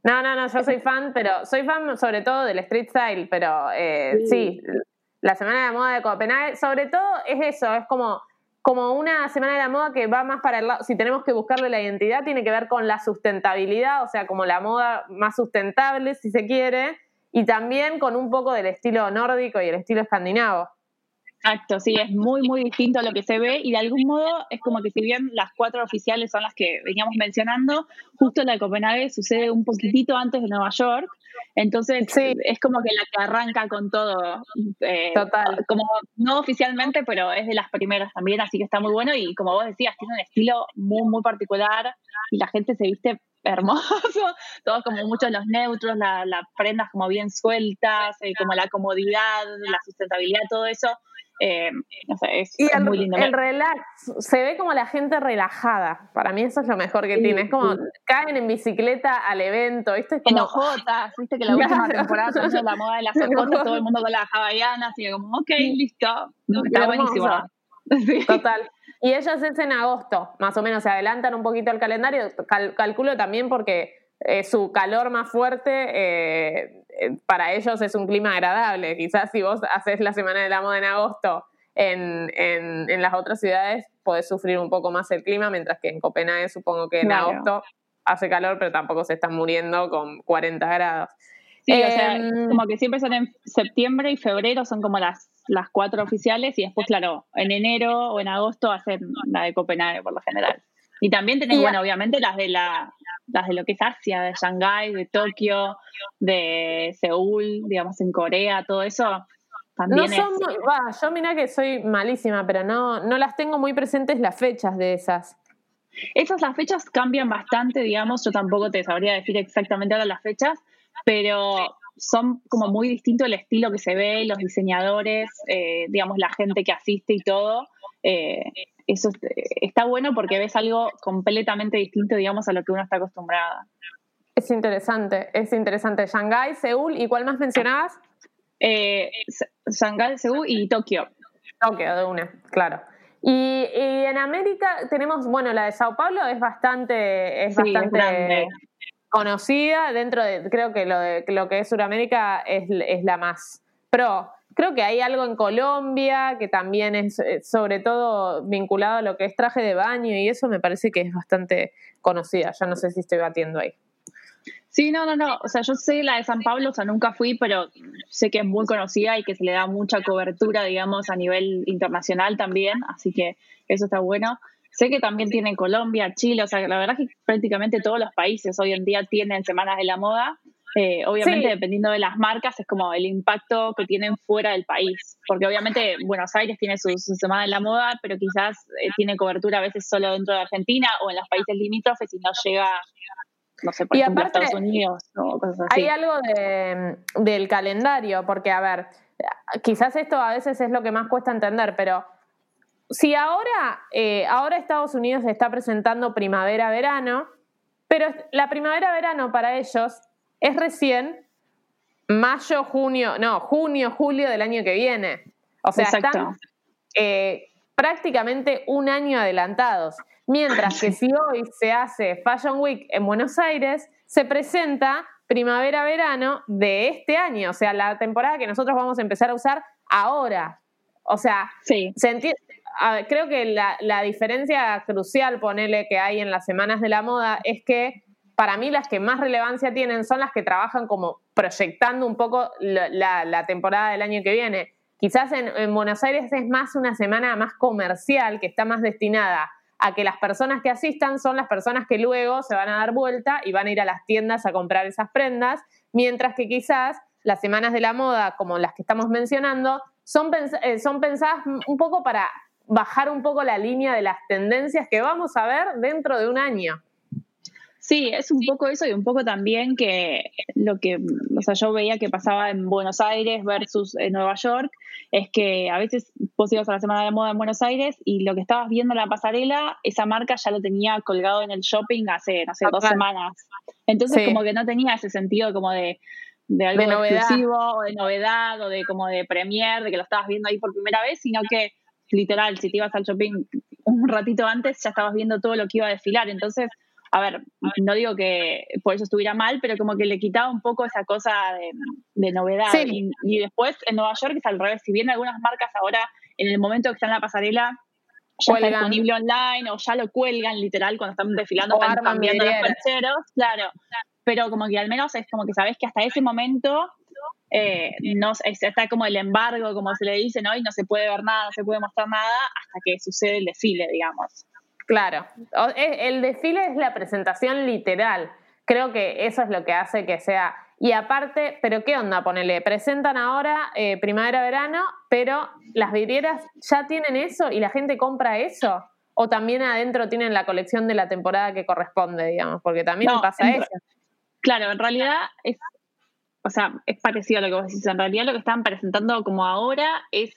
No, no, no, yo soy fan, pero soy fan sobre todo del street style, pero eh, sí la Semana de la Moda de Copenhague, sobre todo es eso, es como, como una Semana de la Moda que va más para el lado, si tenemos que buscarle la identidad, tiene que ver con la sustentabilidad, o sea, como la moda más sustentable, si se quiere, y también con un poco del estilo nórdico y el estilo escandinavo. Exacto, sí, es muy, muy distinto a lo que se ve y de algún modo es como que si bien las cuatro oficiales son las que veníamos mencionando, justo la de Copenhague sucede un poquitito antes de Nueva York, entonces es como que la que arranca con todo. Eh, Total. Como no oficialmente, pero es de las primeras también, así que está muy bueno y como vos decías, tiene un estilo muy, muy particular y la gente se viste hermoso, todos como muchos los neutros, las prendas como bien sueltas, eh, como la comodidad, la sustentabilidad, todo eso eh, sé, es, el, muy lindo. El relax, se ve como la gente relajada. Para mí eso es lo mejor que tiene. Es como caen en bicicleta al evento, ¿viste? Es como, en ojotas, viste que la última temporada la moda de las ojotas, todo el mundo con las hawaianas, y como, ok, listo. está buenísimo. Total. Y ellos es en agosto, más o menos, se adelantan un poquito el calendario, calculo también porque eh, su calor más fuerte eh, para ellos es un clima agradable. Quizás si vos haces la Semana de la Moda en agosto en, en, las otras ciudades, podés sufrir un poco más el clima, mientras que en Copenhague supongo que en agosto hace calor, pero tampoco se están muriendo con 40 grados. Sí, o sea, em, como que siempre son en septiembre y febrero, son como las, las cuatro oficiales, y después, claro, en enero o en agosto hacen la de Copenhague por lo general. Y también tenés, bueno, obviamente las de la, las de lo que es Asia, de Shanghái, de Tokio, de Seúl, digamos en Corea, todo eso. También no son yo mira que soy malísima, pero no, no las tengo muy presentes las fechas de esas. Esas las fechas cambian bastante, digamos, yo tampoco te sabría decir exactamente ahora las fechas, pero son como muy distinto el estilo que se ve, los diseñadores, eh, digamos, la gente que asiste y todo. Eh, eso está bueno porque ves algo completamente distinto, digamos, a lo que uno está acostumbrada. Es interesante, es interesante. Shanghái, Seúl, ¿y cuál más mencionabas? Eh, Shanghái, Seúl y Tokio. Tokio, de una, claro. Y, en América tenemos, bueno, la de Sao Paulo es bastante, es bastante conocida. Dentro de, creo que lo, de, lo que es Sudamérica es, es la más pro. Creo que hay algo en Colombia que también es eh, sobre todo vinculado a lo que es traje de baño y eso me parece que es bastante conocida. Ya no sé si estoy batiendo ahí. Sí, no, no, no. O sea, yo sé la de San Pablo, o sea, nunca fui, pero sé que es muy conocida y que se le da mucha cobertura, digamos, a nivel internacional también. Así que eso está bueno. Sé que también tienen Colombia, Chile, o sea, la verdad es que prácticamente todos los países hoy en día tienen semanas de la moda. Eh, obviamente, dependiendo de las marcas, es como el impacto que tienen fuera del país. Porque obviamente Buenos Aires tiene su, semana de la moda, pero quizás eh, tiene cobertura a veces solo dentro de Argentina o en los países limítrofes y no llega, no sé, por ejemplo, a Estados Unidos o cosas así. Hay algo del calendario, porque, a ver, quizás esto a veces es lo que más cuesta entender, pero si ahora, eh, ahora Estados Unidos está presentando primavera-verano, pero la primavera-verano para ellos es recién mayo, junio, no, junio, julio del año que viene. O sea, están eh, prácticamente un año adelantados. Mientras que si hoy se hace Fashion Week en Buenos Aires, se presenta primavera-verano de este año, o sea, la temporada que nosotros vamos a empezar a usar ahora. O sea, sí. Creo que la, la diferencia crucial, ponele que hay en las semanas de la moda, es que para mí las que más relevancia tienen son las que trabajan como proyectando un poco la, temporada del año que viene. Quizás en, Buenos Aires es más una semana más comercial, que está más destinada a que las personas que asistan son las personas que luego se van a dar vuelta y van a ir a las tiendas a comprar esas prendas, mientras que quizás las semanas de la moda, como las que estamos mencionando, son, eh, son pensadas un poco para bajar un poco la línea de las tendencias que vamos a ver dentro de un año. Sí, es un poco eso y un poco también que lo que, o sea, yo veía que pasaba en Buenos Aires versus en Nueva York, es que a veces vos ibas a la Semana de Moda en Buenos Aires y lo que estabas viendo en la pasarela, esa marca ya lo tenía colgado en el shopping hace, no sé, dos semanas. Entonces como que no tenía ese sentido como de, de algo exclusivo o de novedad o de como de premier, de que lo estabas viendo ahí por primera vez, sino que literal, si te ibas al shopping un ratito antes, ya estabas viendo todo lo que iba a desfilar. Entonces, a ver, no digo que por eso estuviera mal, pero como que le quitaba un poco esa cosa de, novedad. Y, después en Nueva York es al revés. Si bien algunas marcas ahora, en el momento que están en la pasarela, ya está disponible online o ya lo cuelgan literal cuando están desfilando, están cambiando los percheros, claro. Pero como que al menos es como que sabes que hasta ese momento eh, no, está como el embargo, como se le dice, ¿no? Y no se puede ver nada, no se puede mostrar nada hasta que sucede el desfile, digamos. Claro, el desfile es la presentación literal. Creo que eso es lo que hace que sea. Y aparte, pero ¿qué onda? Ponele, presentan ahora eh, primavera-verano, pero las vidrieras ya tienen eso y la gente compra eso. O también adentro tienen la colección de la temporada que corresponde, digamos, porque también pasa eso. Claro, en realidad es o sea, es parecido a lo que vos decís. En realidad lo que están presentando como ahora es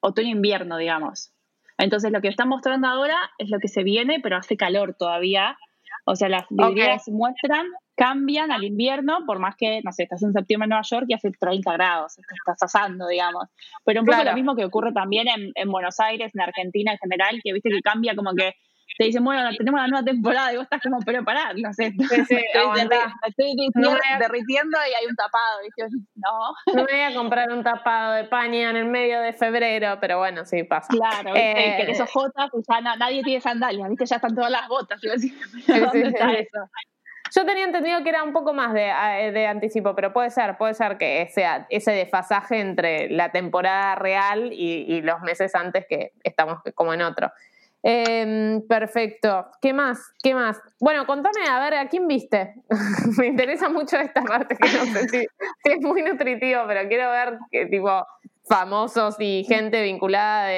otoño-invierno, digamos. Entonces lo que están mostrando ahora es lo que se viene, pero hace calor todavía. O sea, las vidrieras se muestran, cambian al invierno, por más que, no sé, estás en septiembre en Nueva York y hace 30 grados, estás asando, digamos. Pero un poco lo mismo que ocurre también en, en Buenos Aires, en Argentina en general, que viste que cambia como que te dicen, bueno, tenemos la nueva temporada y vos estás como, pero pará, no sé, sí, sí, estoy, derritiendo y hay un tapado, No. No me voy a comprar un tapado de paña en el medio de febrero, pero bueno, sí, pasa. Claro, eh, que esos jotas, pues ya nadie tiene sandalias, ¿viste? Ya están todas las botas, ¿dónde está eso? Yo tenía entendido que era un poco más de, de, anticipo, pero puede ser, puede ser que sea ese desfasaje entre la temporada real y, y los meses antes que estamos como en otro. Em, perfecto. ¿Qué más? ¿Qué más? Bueno, contame, a ver, ¿a quién viste? Me interesa mucho esta parte, que no sé si, es muy nutritivo, pero quiero ver qué tipo famosos y gente vinculada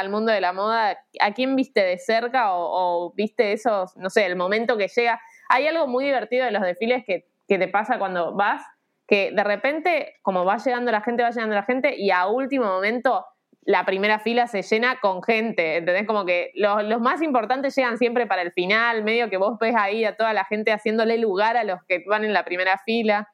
al mundo de la moda. ¿A quién viste de cerca o, viste esos, no sé, el momento que llega? Hay algo muy divertido de los desfiles que, que te pasa cuando vas, que de repente, como va llegando la gente, va llegando la gente y a último momento la primera fila se llena con gente, ¿entendés? Como que los, los, más importantes llegan siempre para el final, medio que vos ves ahí a toda la gente haciéndole lugar a los que van en la primera fila.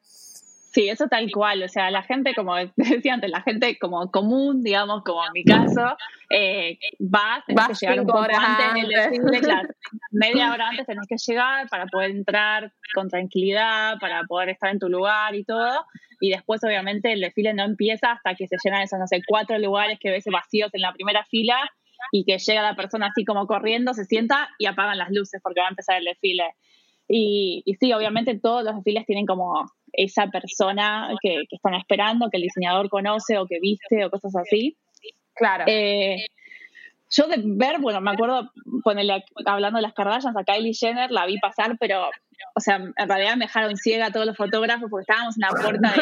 Sí, eso tal cual, o sea, la gente, como decía antes, la gente como común, digamos, como en mi caso, eh, vas, tenés que llegar un poco antes, media hora antes tenés que llegar para poder entrar con tranquilidad, para poder estar en tu lugar y todo, y después obviamente el desfile no empieza hasta que se llenan esos, no sé, cuatro lugares que ves vacíos en la primera fila y que llega la persona así como corriendo, se sienta y apagan las luces porque va a empezar el desfile. Y, y sí, obviamente todos los desfiles tienen como esa persona que, están esperando, que el diseñador conoce o que viste o cosas así. Claro. Eh, yo de ver, bueno, me acuerdo ponerle, hablando de las Kardashians, a Kylie Jenner la vi pasar, pero, o sea, en realidad me dejaron ciega a todos los fotógrafos porque estábamos en la puerta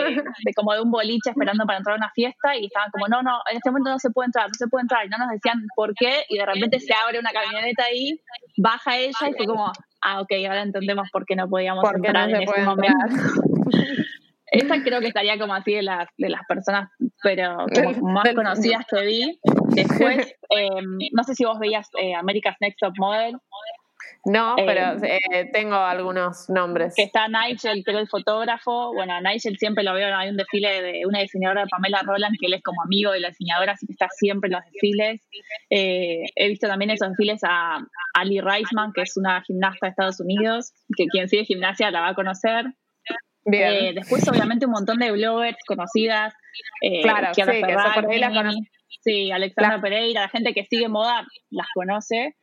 de, como de un boliche esperando para entrar a una fiesta y estaban como, no, no, en este momento no se puede entrar, no se puede entrar, y no nos decían por qué, y de repente se abre una camioneta ahí, baja ella y fue como, ah, ok, ahora entendemos por qué no podíamos entrar en ese momento. Esa creo que estaría como así de las, de las personas, pero como más conocidas que vi. Después, em, no sé si vos veías eh, America's Next Top Model. No, em, pero eh, tengo algunos nombres. Que está Nigel, que es el fotógrafo. Bueno, Nigel siempre lo veo, hay un desfile de una diseñadora, Pamela Roland, que él es como amigo de la diseñadora, así que está siempre en los desfiles. Eh, he visto también esos desfiles a Ali Reisman, que es una gimnasta de Estados Unidos, que quien sigue gimnasia la va a conocer. Eh, después, obviamente, un montón de bloggers conocidas. Eh, claro, sí, Sí, Alexandra Pereira, la gente que sigue moda las conoce.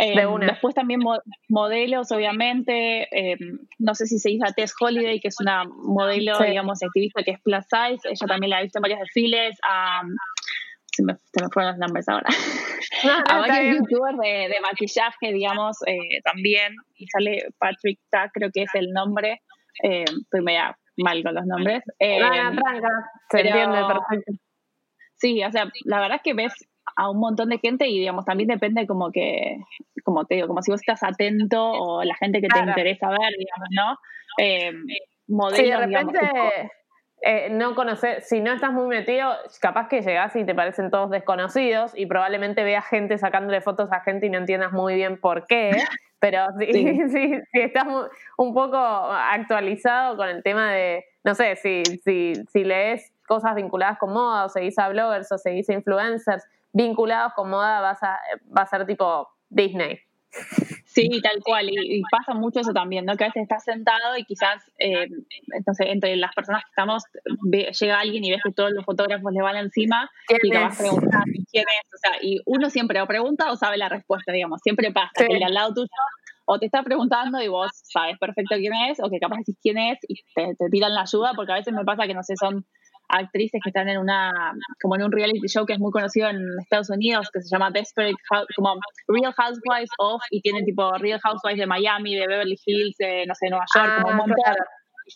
Eh, De una. Después también mo- modelos, obviamente. eh, no sé si se dice a Tess Holiday, que es una modelo, Sí. digamos, activista que es plus size. Ella también la he visto en varios desfiles. Se, me, se me fueron los nombres ahora. No, no, a varios youtubers de, de maquillaje, digamos, eh, también. Y sale Patrick Ta, creo que es el nombre. Eh, estoy media mal con los nombres. Eh, No. Se pero- entiende perfecto. Sí, o sea, la verdad es que ves a un montón de gente y digamos también depende como que, como te digo, como si vos estás atento o la gente que Claro. te interesa ver, digamos, ¿no? Eh, modelos, Sí, de digamos, repente eh, no conocer, si no estás muy metido, capaz que llegás y te parecen todos desconocidos y probablemente veas gente sacándole fotos a gente y no entiendas muy bien por qué. Pero si, Sí. si, si estás un poco actualizado con el tema de, no sé, si, si, si lees cosas vinculadas con moda o seguís a bloggers o seguís a influencers vinculados con moda, vas a, va a ser tipo Disney. Sí, tal cual. Y, y pasa mucho eso también, ¿no? Que a veces estás sentado y quizás, eh, entonces, entre las personas que estamos, ve- llega alguien y ves que todos los fotógrafos le van encima ¿Quién y te vas es? preguntando quién es. O sea, y uno siempre o pregunta o sabe la respuesta, digamos. Siempre pasa Sí. que el al lado tuyo o te está preguntando y vos sabes perfecto quién es, o que capaz decís quién es y te, te tiran la ayuda, porque a veces me pasa que, no sé, son actrices que están en una, como en un reality show que es muy conocido en Estados Unidos, que se llama Desperate, como Real Housewives of, y tienen tipo Real Housewives de Miami, de Beverly Hills, de, no sé, Nueva York, como un Ah, montón. claro.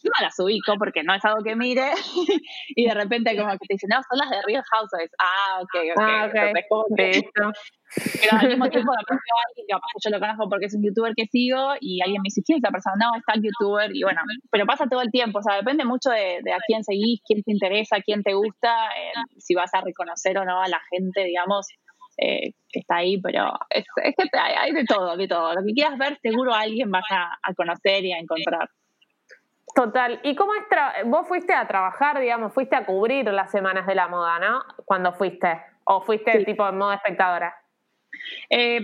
Yo no las ubico porque no es algo que mire, y de repente como que te dicen, no, son las de Real Housewives. Ah, ok, ok. Ah, ok. Entonces, como que- Listo. pero al mismo tiempo de pronto veo a alguien que capaz que yo lo conozco porque es un youtuber que sigo y alguien me dice, ¿quién es esa persona? No, está el youtuber y bueno, pero pasa todo el tiempo, o sea, depende mucho de, de a quién seguís, quién te interesa, quién te gusta, eh, si vas a reconocer o no a la gente, digamos, eh, que está ahí, pero es, es que hay, hay de todo, de todo. Lo que quieras ver, seguro alguien vas a, a conocer y a encontrar. Total. ¿Y cómo es? vos fuiste a trabajar, digamos, fuiste a cubrir las semanas de la moda, ¿no? Cuando fuiste. ¿O fuiste Sí. tipo en modo espectadora? Eh,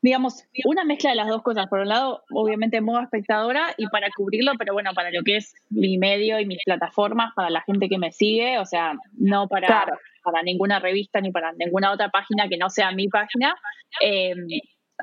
digamos, una mezcla de las dos cosas. Por un lado, obviamente modo espectadora y para cubrirlo, pero bueno, para lo que es mi medio y mis plataformas, para la gente que me sigue, o sea, no para, Claro. para ninguna revista ni para ninguna otra página que no sea mi página. Eh,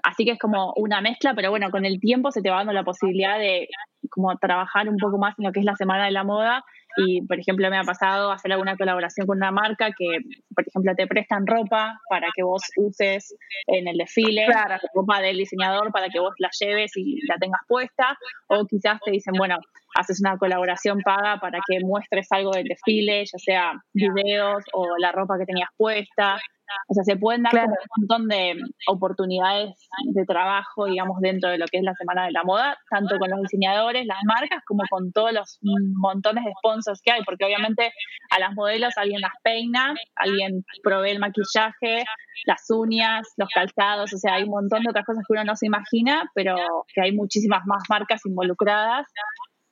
así que es como una mezcla, pero bueno, con el tiempo se te va dando la posibilidad de como trabajar un poco más en lo que es la semana de la moda y por ejemplo me ha pasado hacer alguna colaboración con una marca que por ejemplo te prestan ropa para que vos uses en el desfile, Claro. ropa del diseñador para que vos la lleves y la tengas puesta o quizás te dicen bueno haces una colaboración paga para que muestres algo del desfile, ya sea videos o la ropa que tenías puesta. O sea, se pueden dar Claro. como un montón de oportunidades de trabajo, digamos, dentro de lo que es la Semana de la Moda, tanto con los diseñadores, las marcas, como con todos los montones de sponsors que hay, porque obviamente a las modelos alguien las peina, alguien provee el maquillaje, las uñas, los calzados, o sea, hay un montón de otras cosas que uno no se imagina, pero que hay muchísimas más marcas involucradas,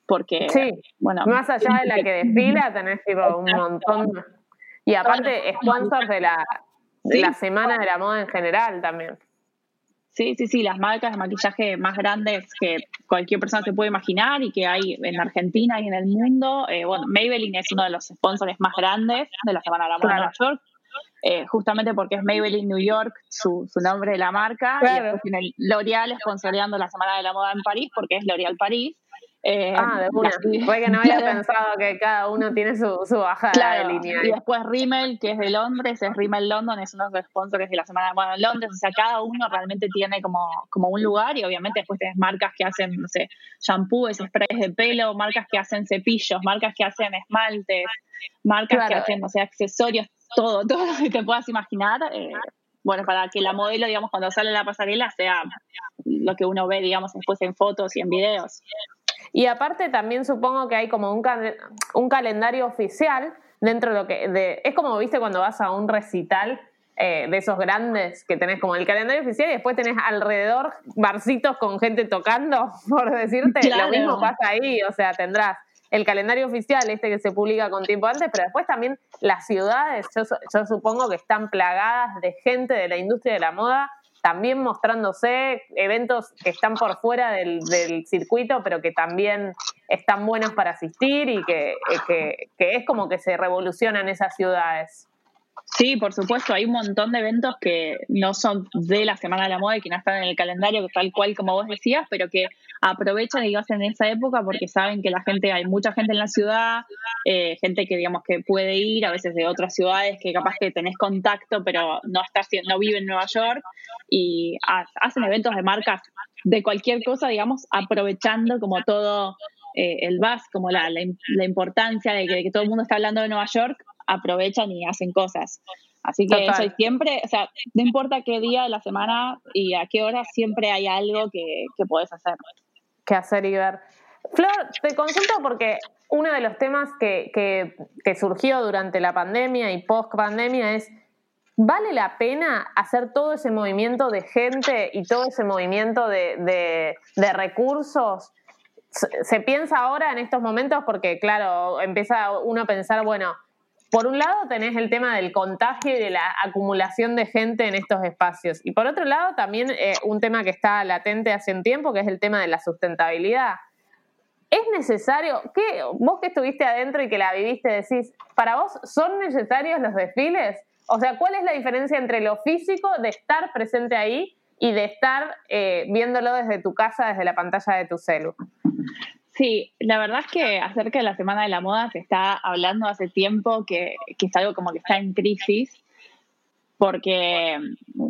porque, Sí. bueno... Más allá de la que desfila, tenés tipo un montón. Y aparte, sponsors de la, Sí. la semana de la moda en general también. Sí, sí, sí, las marcas de maquillaje más grandes que cualquier persona se puede imaginar y que hay en Argentina y en el mundo. Eh, bueno, Maybelline es uno de los sponsors más grandes de la Semana de la Moda Claro. en Nueva York, eh, justamente porque es Maybelline New York su, su nombre de la marca. Claro. Y después tiene L'Oreal sponsoreando la Semana de la Moda en París porque es L'Oreal París. Eh, Ah, de una. así- Fue que no había pensado que cada uno tiene su, su bajada Claro, de línea. y después Rimmel, que es de Londres, es Rimmel London, es uno de los sponsors de la Semana en Londres, o sea, cada uno realmente tiene como, como un lugar y obviamente después tenés marcas que hacen, no sé, shampoos, sprays de pelo, marcas que hacen cepillos, marcas que hacen esmaltes, marcas que hacen, no sé, accesorios, todo, todo lo que te puedas imaginar. eh, bueno, para que la modelo, digamos, cuando sale a la pasarela sea lo que uno ve, digamos, después en fotos y en videos. Y aparte también supongo que hay como un, cal- un calendario oficial dentro de lo que... De, es como, viste, cuando vas a un recital eh, de esos grandes que tenés como el calendario oficial y después tenés alrededor barcitos con gente tocando, por decirte. Claro. Lo mismo pasa ahí, o sea, tendrás el calendario oficial, este que se publica con tiempo antes, pero después también las ciudades, yo, yo supongo que están plagadas de gente de la industria de la moda también mostrándose eventos que están por fuera del, del circuito, pero que también están buenos para asistir y que, eh, que, que es como que se revolucionan esas ciudades. Sí, por supuesto, hay un montón de eventos que no son de la Semana de la Moda y que no están en el calendario tal cual como vos decías, pero que aprovechan y en esa época porque saben que la gente, hay mucha gente en la ciudad, eh, gente que digamos que puede ir, a veces de otras ciudades que capaz que tenés contacto, pero no está no vive en Nueva York y hacen eventos de marcas de cualquier cosa, digamos, aprovechando como todo eh, el buzz, como la, la, importancia de que, todo el mundo está hablando de Nueva York, aprovechan y hacen cosas. Así que soy siempre, o sea, no importa qué día de la semana y a qué hora, siempre hay algo que, que puedes hacer. Que hacer y ver. Flor, te consulto porque uno de los temas que, que, que surgió durante la pandemia y post pandemia es ¿Vale la pena hacer todo ese movimiento de gente y todo ese movimiento de, de, recursos? Se, piensa ahora en estos momentos porque, claro, empieza uno a pensar, bueno, por un lado tenés el tema del contagio y de la acumulación de gente en estos espacios. Y por otro lado también eh, un tema que está latente hace un tiempo, que es el tema de la sustentabilidad. ¿Es necesario, que vos que estuviste adentro y que la viviste, decís, para vos son necesarios los desfiles? O sea, ¿cuál es la diferencia entre lo físico de estar presente ahí y de estar eh, viéndolo desde tu casa, desde la pantalla de tu celu? Sí, la verdad es que acerca de la Semana de la Moda se está hablando hace tiempo que, que es algo como que está en crisis porque,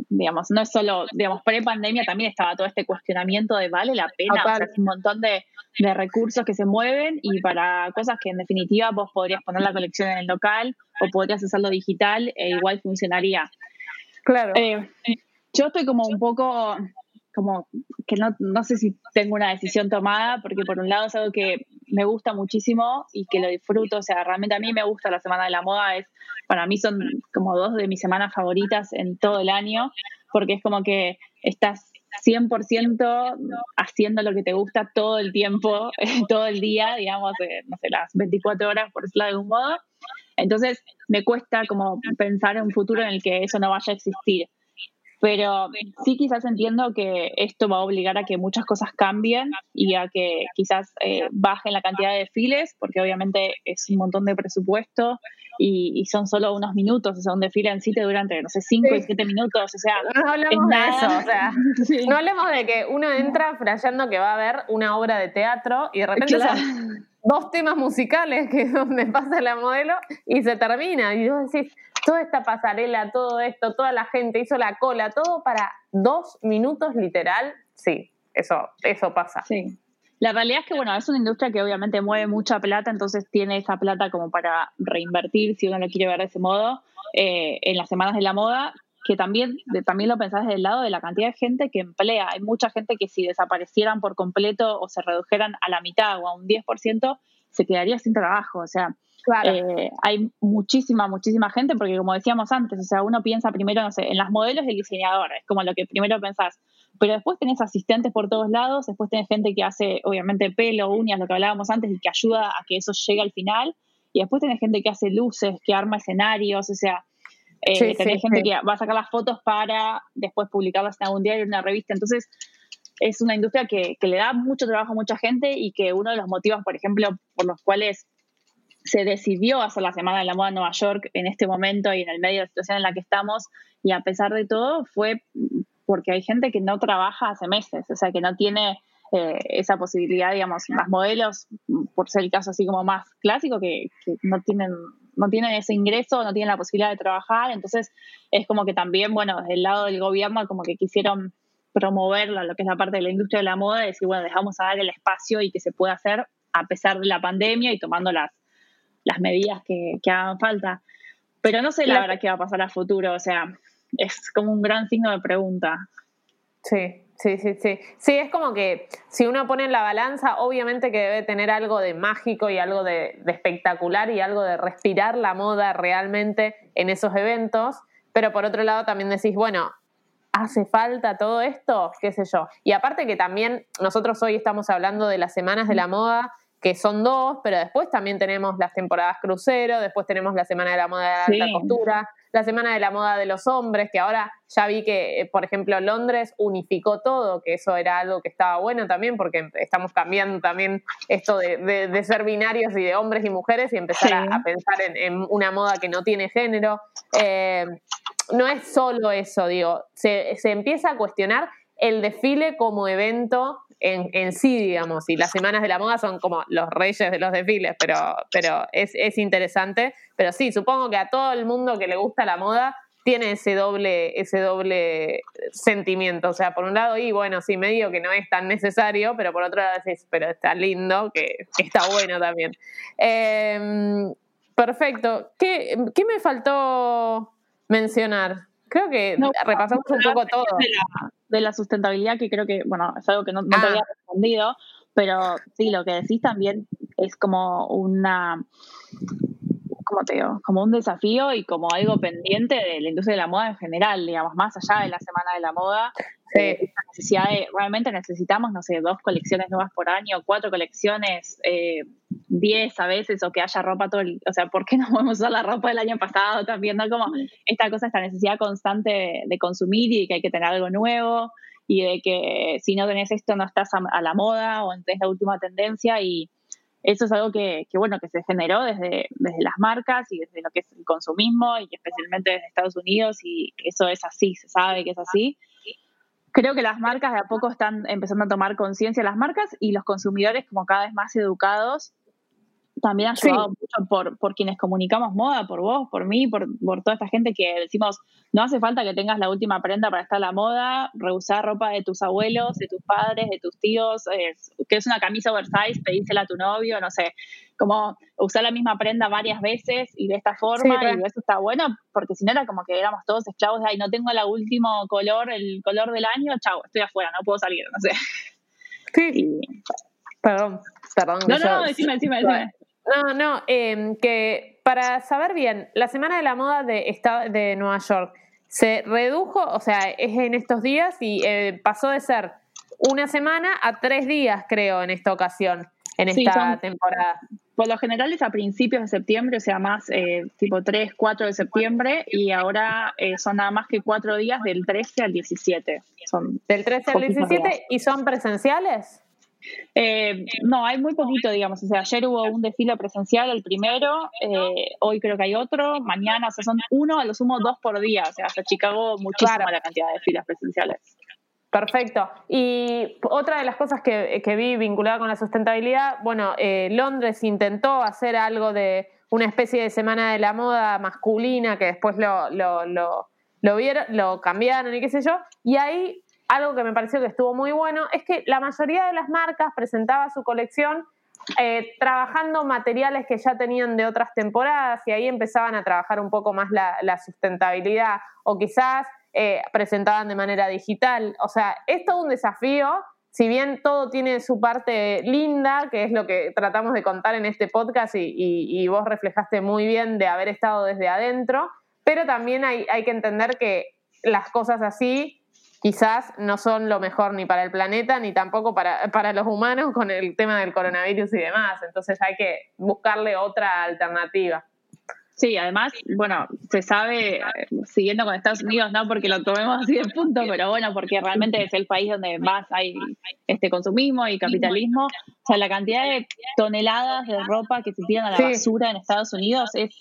digamos, no es solo, digamos, pre-pandemia también estaba todo este cuestionamiento de vale la pena, o sea, es un montón de, de, recursos que se mueven y para cosas que en definitiva vos podrías poner la colección en el local o podrías hacerlo digital e igual funcionaría. Claro. Eh, yo estoy como un poco como que no, no sé si tengo una decisión tomada, porque por un lado es algo que me gusta muchísimo y que lo disfruto, o sea, realmente a mí me gusta la Semana de la Moda, es para mí son como dos de mis semanas favoritas en todo el año, porque es como que estás 100% haciendo lo que te gusta todo el tiempo, todo el día, digamos, eh, no sé, las 24 horas, por decirlo de algún modo. Entonces, me cuesta como pensar en un futuro en el que eso no vaya a existir. Pero sí quizás entiendo que esto va a obligar a que muchas cosas cambien y a que quizás eh, bajen la cantidad de desfiles, porque obviamente es un montón de presupuesto y, son solo unos minutos, o sea, un desfile en sí te dura entre, no sé, 5 y 7 minutos, o sea... No hablemos de eso, o sea, no hablemos de que uno entra flasheando que va a haber una obra de teatro y de repente dos temas musicales que es donde pasa la modelo y se termina. Y vos decís, toda esta pasarela, todo esto, toda la gente hizo la cola, todo para dos minutos literal, sí, eso, eso pasa. Sí. La realidad es que, bueno, es una industria que obviamente mueve mucha plata, entonces tiene esa plata como para reinvertir, si uno lo quiere ver de ese modo, eh, en las semanas de la moda, que también, también lo pensás desde el lado de la cantidad de gente que emplea. Hay mucha gente que si desaparecieran por completo o se redujeran a la mitad o a un 10%, se quedaría sin trabajo. O sea, eh, hay muchísima, muchísima gente, porque como decíamos antes, o sea, uno piensa primero, no sé, en las modelos y el diseñador, es como lo que primero pensás. Pero después tenés asistentes por todos lados, después tenés gente que hace, obviamente, pelo, uñas, lo que hablábamos antes, y que ayuda a que eso llegue al final. Y después tenés gente que hace luces, que arma escenarios, o sea, eh, tenés gente que va a sacar las fotos para después publicarlas en algún diario, en una revista. Entonces, es una industria que, que le da mucho trabajo a mucha gente y que uno de los motivos, por ejemplo, por los cuales se decidió hacer la Semana de la Moda en Nueva York en este momento y en el medio de la situación en la que estamos, y a pesar de todo, fue porque hay gente que no trabaja hace meses, o sea, que no tiene eh, esa posibilidad, digamos, más modelos, por ser el caso así como más clásico, que, no tienen no tienen ese ingreso, no tienen la posibilidad de trabajar, entonces es como que también, bueno, desde el lado del gobierno como que quisieron promover lo que es la parte de la industria de la moda, decir, bueno, dejamos a dar el espacio y que se pueda hacer a pesar de la pandemia y tomando las, las medidas que, que hagan falta. Pero no sé la, verdad qué va a pasar a futuro, o sea, es como un gran signo de pregunta. Sí, sí, sí, sí. Sí, es como que si uno pone en la balanza, obviamente que debe tener algo de mágico y algo de, de espectacular y algo de respirar la moda realmente en esos eventos, pero por otro lado también decís, bueno, ¿hace falta todo esto? ¿Qué sé yo? Y aparte que también nosotros hoy estamos hablando de las semanas de la moda que son dos, pero después también tenemos las temporadas crucero, después tenemos la Semana de la Moda de la Alta Costura. la semana de la moda de los hombres, que ahora ya vi que, eh, por ejemplo, Londres unificó todo, que eso era algo que estaba bueno también, porque estamos cambiando también esto de, ser binarios y de hombres y mujeres y empezar a, pensar en, una moda que no tiene género. Eh, no es solo eso, digo, se, se empieza a cuestionar el desfile como evento en, en, sí, digamos, y las semanas de la moda son como los reyes de los desfiles, pero, pero es, es interesante. Pero sí, supongo que a todo el mundo que le gusta la moda tiene ese doble, ese doble sentimiento. O sea, por un lado, y bueno, sí, medio que no es tan necesario, pero por otro lado decís, pero está lindo, que, está bueno también. Em, perfecto. ¿Qué, ¿Qué, me faltó mencionar? Creo que repasamos un poco todo de la sustentabilidad, que creo que, bueno, es algo que no, te ah. había respondido, pero sí, lo que decís también es como una, como te digo, como un desafío y como algo pendiente de la industria de la moda en general, digamos, más allá de la Semana de la Moda. Eh, necesidad de, realmente necesitamos, no sé, dos colecciones nuevas por año, cuatro colecciones, eh, diez a veces, o que haya ropa todo el, o sea, ¿por qué no podemos usar la ropa del año pasado también? ¿no? Como esta cosa, esta necesidad constante de consumir y que hay que tener algo nuevo y de que si no tenés esto no estás a, la moda o tenés la última tendencia y eso es algo que, que, bueno, que se generó desde, desde las marcas y desde lo que es el consumismo y especialmente desde Estados Unidos y eso es así, se sabe que es así. Creo que las marcas de a poco están empezando a tomar conciencia, las marcas y los consumidores como cada vez más educados también ha ayudado mucho por, por quienes comunicamos moda, por vos, por mí, por, por, toda esta gente que decimos, no hace falta que tengas la última prenda para estar a la moda, rehusar ropa de tus abuelos, de tus padres, de tus tíos, que es una camisa oversize, pedísela a tu novio, no sé, como usar la misma prenda varias veces y de esta forma, y eso está bueno, porque si no era como que éramos todos esclavos de, ay, no tengo el último color, el color del año, chao, estoy afuera, no puedo salir, no sé. Sí. Perdón, perdón. No, no, decime, decime, decime. No, no, em, que para saber bien, la Semana de la Moda de, de Nueva York se redujo, o sea, es en estos días y eh, pasó de ser una semana a tres días, creo, en esta ocasión, en esta temporada. Por lo general es a principios de septiembre, o sea, más eh, tipo 3, 4 de septiembre, y ahora eh, son nada más que cuatro días del 13 al 17. Son del 13 al 17 y son presenciales. Eh, no, hay muy poquito, digamos. O sea, ayer hubo un desfile presencial, el primero, eh, hoy creo que hay otro, mañana, o sea, son uno, a lo sumo dos por día. O sea, hasta Chicago muchísima la cantidad de filas presenciales. Perfecto. Y otra de las cosas que, vi vinculada con la sustentabilidad, bueno, eh, Londres intentó hacer algo de una especie de semana de la moda masculina que después lo, lo, lo, lo vieron, lo cambiaron y qué sé yo, y ahí algo que me pareció que estuvo muy bueno es que la mayoría de las marcas presentaba su colección eh, trabajando materiales que ya tenían de otras temporadas y ahí empezaban a trabajar un poco más la, sustentabilidad o quizás eh, presentaban de manera digital. O sea, es todo un desafío. Si bien todo tiene su parte linda, que es lo que tratamos de contar en este podcast y, vos reflejaste muy bien de haber estado desde adentro, pero también hay, hay que entender que las cosas así quizás no son lo mejor ni para el planeta ni tampoco para, para los humanos con el tema del coronavirus y demás. Entonces hay que buscarle otra alternativa. Sí, además, bueno, se sabe, siguiendo con Estados Unidos, no porque lo tomemos así de punto, pero bueno, porque realmente es el país donde más hay este consumismo y capitalismo. O sea, la cantidad de toneladas de ropa que se tiran a la basura en Estados Unidos es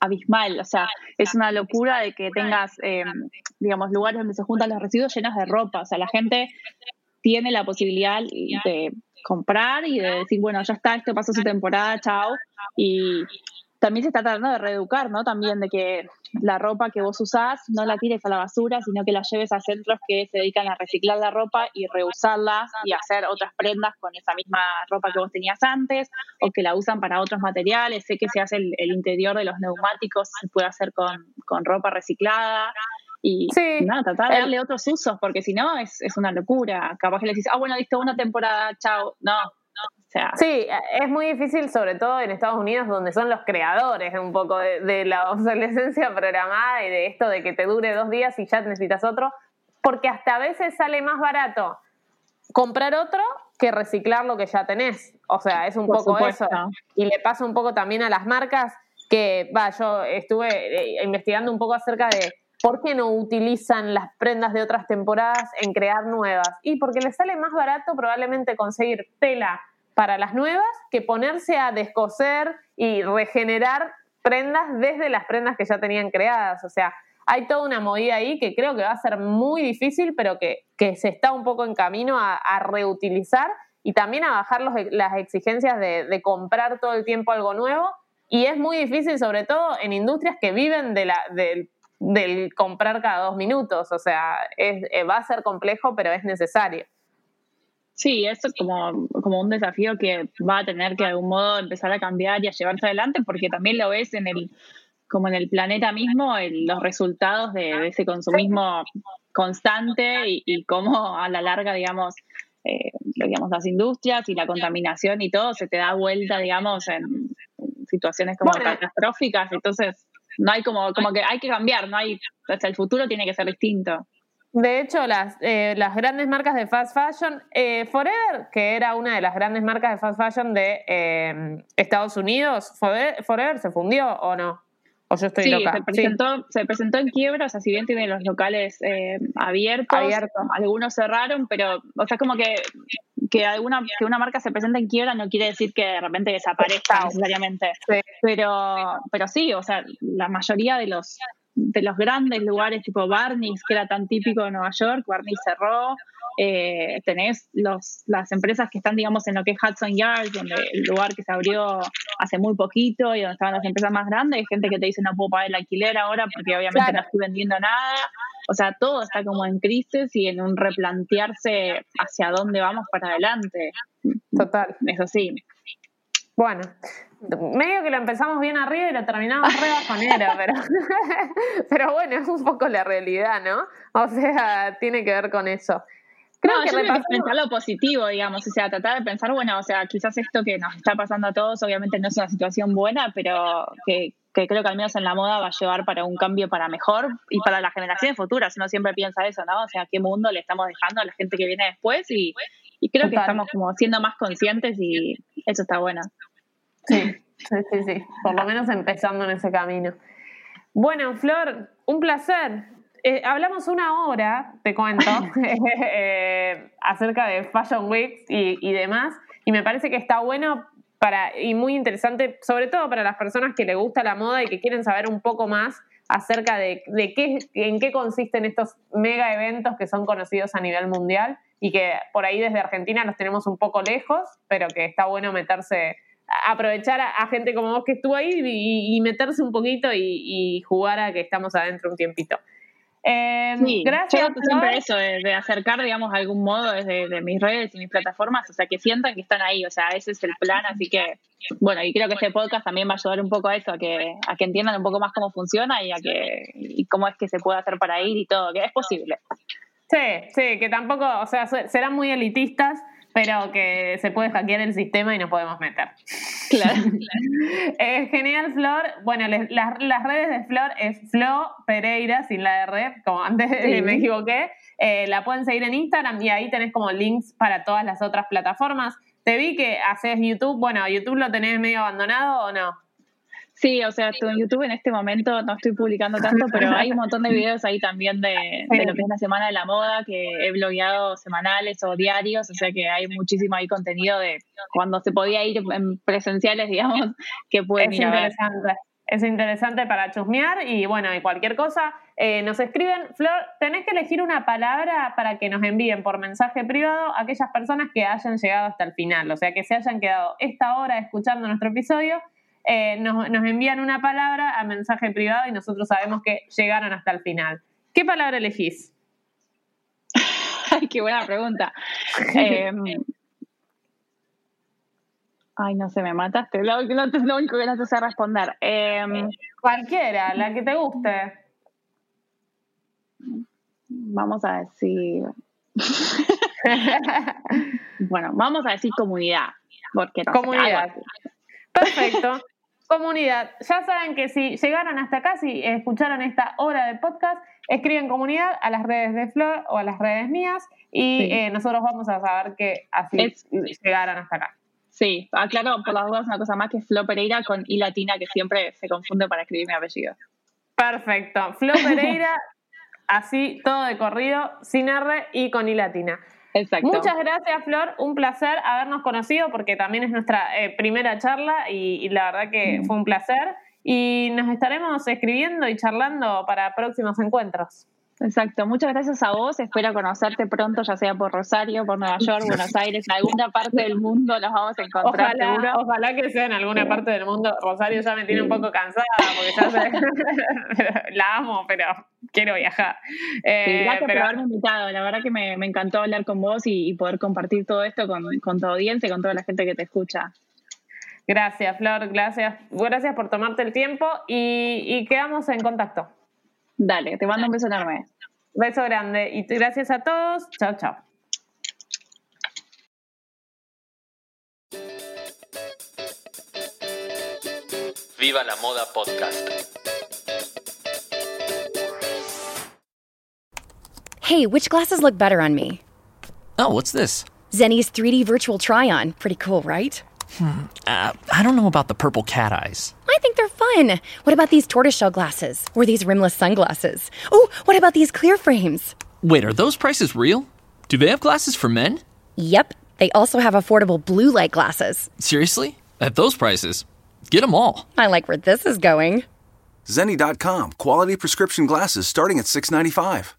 abismal. O sea, es una locura de que tengas, eh, digamos, lugares donde se juntan los residuos llenos de ropa. O sea, la gente tiene la posibilidad de comprar y de decir, bueno, ya está, esto pasó su temporada, chao. Y también se está tratando de reeducar, ¿no? También de que la ropa que vos usás no la tires a la basura, sino que la lleves a centros que se dedican a reciclar la ropa y reusarla y hacer otras prendas con esa misma ropa que vos tenías antes o que la usan para otros materiales. Sé que se hace el, interior de los neumáticos, se puede hacer con, ropa reciclada y nada, tratar de darle otros usos, porque si no es, es una locura. Capaz que le decís, ah, bueno, listo, una temporada, chao. No, Sí, es muy difícil, sobre todo en Estados Unidos, donde son los creadores un poco de, la obsolescencia programada y de esto de que te dure dos días y ya necesitas otro, porque hasta a veces sale más barato comprar otro que reciclar lo que ya tenés. O sea, es un poco eso. Y le pasa un poco también a las marcas que, va, yo estuve eh, investigando un poco acerca de por qué no utilizan las prendas de otras temporadas en crear nuevas. Y porque les sale más barato probablemente conseguir tela para las nuevas que ponerse a descoser y regenerar prendas desde las prendas que ya tenían creadas. O sea, hay toda una movida ahí que creo que va a ser muy difícil, pero que, se está un poco en camino a, reutilizar y también a bajar las exigencias de, comprar todo el tiempo algo nuevo. Y es muy difícil, sobre todo en industrias que viven de la, del, comprar cada dos minutos. O sea, eh, va a ser complejo, pero es necesario. Sí, eso es como, como un desafío que va a tener que de algún modo empezar a cambiar y a llevarse adelante, porque también lo ves en el, como en el planeta mismo, los resultados de, ese consumismo constante y, cómo a la larga, digamos, eh, digamos, las industrias y la contaminación y todo se te da vuelta, digamos, en, situaciones como catastróficas. Entonces, no hay como, como que hay que cambiar, no hay, o el futuro tiene que ser distinto. De hecho, las, eh, las grandes marcas de fast fashion, eh, Forever, que era una de las grandes marcas de fast fashion de eh, Estados Unidos, Forever, se fundió o no? ¿O yo estoy sí, loca? Se presentó, se presentó en quiebra, o sea, si bien tiene los locales abiertos, algunos cerraron, pero, o sea, como que, que, alguna, que una marca se presenta en quiebra no quiere decir que de repente desaparezca necesariamente. Pero, pero sí, o sea, la mayoría de los de los grandes lugares tipo Barney's, que era tan típico de Nueva York, Barney's cerró, eh, tenés los, las empresas que están, digamos, en lo que es Hudson Yards, donde el lugar que se abrió hace muy poquito y donde estaban las empresas más grandes, hay gente que te dice no puedo pagar el alquiler ahora porque obviamente no estoy vendiendo nada. O sea, todo está como en crisis y en un replantearse hacia dónde vamos para adelante. Total. Eso sí. Bueno, medio que lo empezamos bien arriba y lo terminamos re bajonera, pero, pero bueno, es un poco la realidad, ¿no? O sea, tiene que ver con eso. Creo que, yo pensar lo positivo, digamos, o sea, tratar de pensar, bueno, o sea, quizás esto que nos está pasando a todos, obviamente no es una situación buena, pero que, que creo que al menos en la moda va a llevar para un cambio para mejor y para las generaciones futuras. Uno siempre piensa eso, ¿no? O sea, qué mundo le estamos dejando a la gente que viene después y, y creo que estamos como siendo más conscientes y eso está bueno. Sí, sí, sí, sí. Por lo menos empezando en ese camino. Bueno, Flor, un placer. Eh, hablamos una hora, te cuento, eh, acerca de Fashion Weeks y, demás, y me parece que está bueno para, y muy interesante, sobre todo para las personas que les gusta la moda y que quieren saber un poco más acerca de, de qué, en qué consisten estos mega eventos que son conocidos a nivel mundial y que por ahí desde Argentina los tenemos un poco lejos, pero que está bueno meterse aprovechar a, gente como vos que estuvo ahí y, meterse un poquito y, jugar a que estamos adentro un tiempito. Eh, gracias. Yo siempre eso, de, acercar, digamos, de algún modo desde mis redes y mis plataformas, o sea, que sientan que están ahí, o sea, ese es el plan, así que, bueno, y creo que este podcast también va a ayudar un poco a eso, a que, a que entiendan un poco más cómo funciona y a que, y cómo es que se puede hacer para ir y todo, que es posible. Sí, sí, que tampoco, o sea, serán muy elitistas, pero que se puede hackear el sistema y nos podemos meter. Claro. eh, genial, Flor. Bueno, las, redes de Flor es Flo Pereira, sin la R, como antes me equivoqué. Eh, la pueden seguir en Instagram y ahí tenés como links para todas las otras plataformas. Te vi que haces YouTube. Bueno, ¿YouTube lo tenés medio abandonado o no? Sí, o sea, en YouTube en este momento no estoy publicando tanto, pero hay un montón de videos ahí también de, lo que es la Semana de la Moda, que he blogueado semanales o diarios, o sea que hay muchísimo ahí contenido de cuando se podía ir en presenciales, digamos, que pueden es interesante. Es interesante para chusmear y bueno, y cualquier cosa, eh, nos escriben, Flor, tenés que elegir una palabra para que nos envíen por mensaje privado a aquellas personas que hayan llegado hasta el final, o sea, que se hayan quedado esta hora escuchando nuestro episodio eh, nos, envían una palabra a mensaje privado y nosotros sabemos que llegaron hasta el final. ¿Qué palabra elegís? Ay, qué buena pregunta. Em, ay, no sé, me mataste. Lo, lo único que no te sé responder. Em, cualquiera, la que te guste. Vamos a decir. bueno, vamos a decir comunidad. Porque comunidad. Perfecto. Comunidad, ya saben que si llegaron hasta acá, si escucharon esta hora de podcast, escriben comunidad a las redes de Flor o a las redes mías y eh, nosotros vamos a saber que así llegaron hasta acá. Sí, aclaro por las dudas una cosa más que Flo Pereira con I latina, que siempre se confunde para escribir mi apellido. Perfecto. Flo Pereira, así todo de corrido, sin R y con I latina. Muchas gracias, Flor. Un placer habernos conocido porque también es nuestra eh, primera charla y, y la verdad que fue un placer. Y nos estaremos escribiendo y charlando para próximos encuentros. Exacto, muchas gracias a vos. Espero conocerte pronto, ya sea por Rosario, por Nueva York, Buenos Aires, en alguna parte del mundo nos vamos a encontrar Ojalá, seguro. ojalá que sea en alguna parte del mundo. Rosario ya me tiene un poco cansada porque ya sé, la amo, pero quiero viajar. Eh, Sí, gracias pero- por haberme invitado. La verdad que me, me encantó hablar con vos y, y poder compartir todo esto con, con tu audiencia y con toda la gente que te escucha. Gracias, Flor, gracias. Gracias por tomarte el tiempo y, y quedamos en contacto. Dale, te mando un beso enorme. Beso grande y gracias a todos. Chao, chao. Viva la Moda Podcast. Hey, which glasses look better on me? Oh, what's this? Zenny's 3D virtual try on. Pretty cool, right? Hmm. Uh, I don't know about the purple cat eyes. I think they're fun. What about these tortoiseshell glasses? Or these rimless sunglasses? Oh, what about these clear frames? Wait, are those prices real? Do they have glasses for men? Yep, they also have affordable blue light glasses. Seriously? At those prices? Get them all. I like where this is going. Zenni.com, quality prescription glasses starting at $6.95.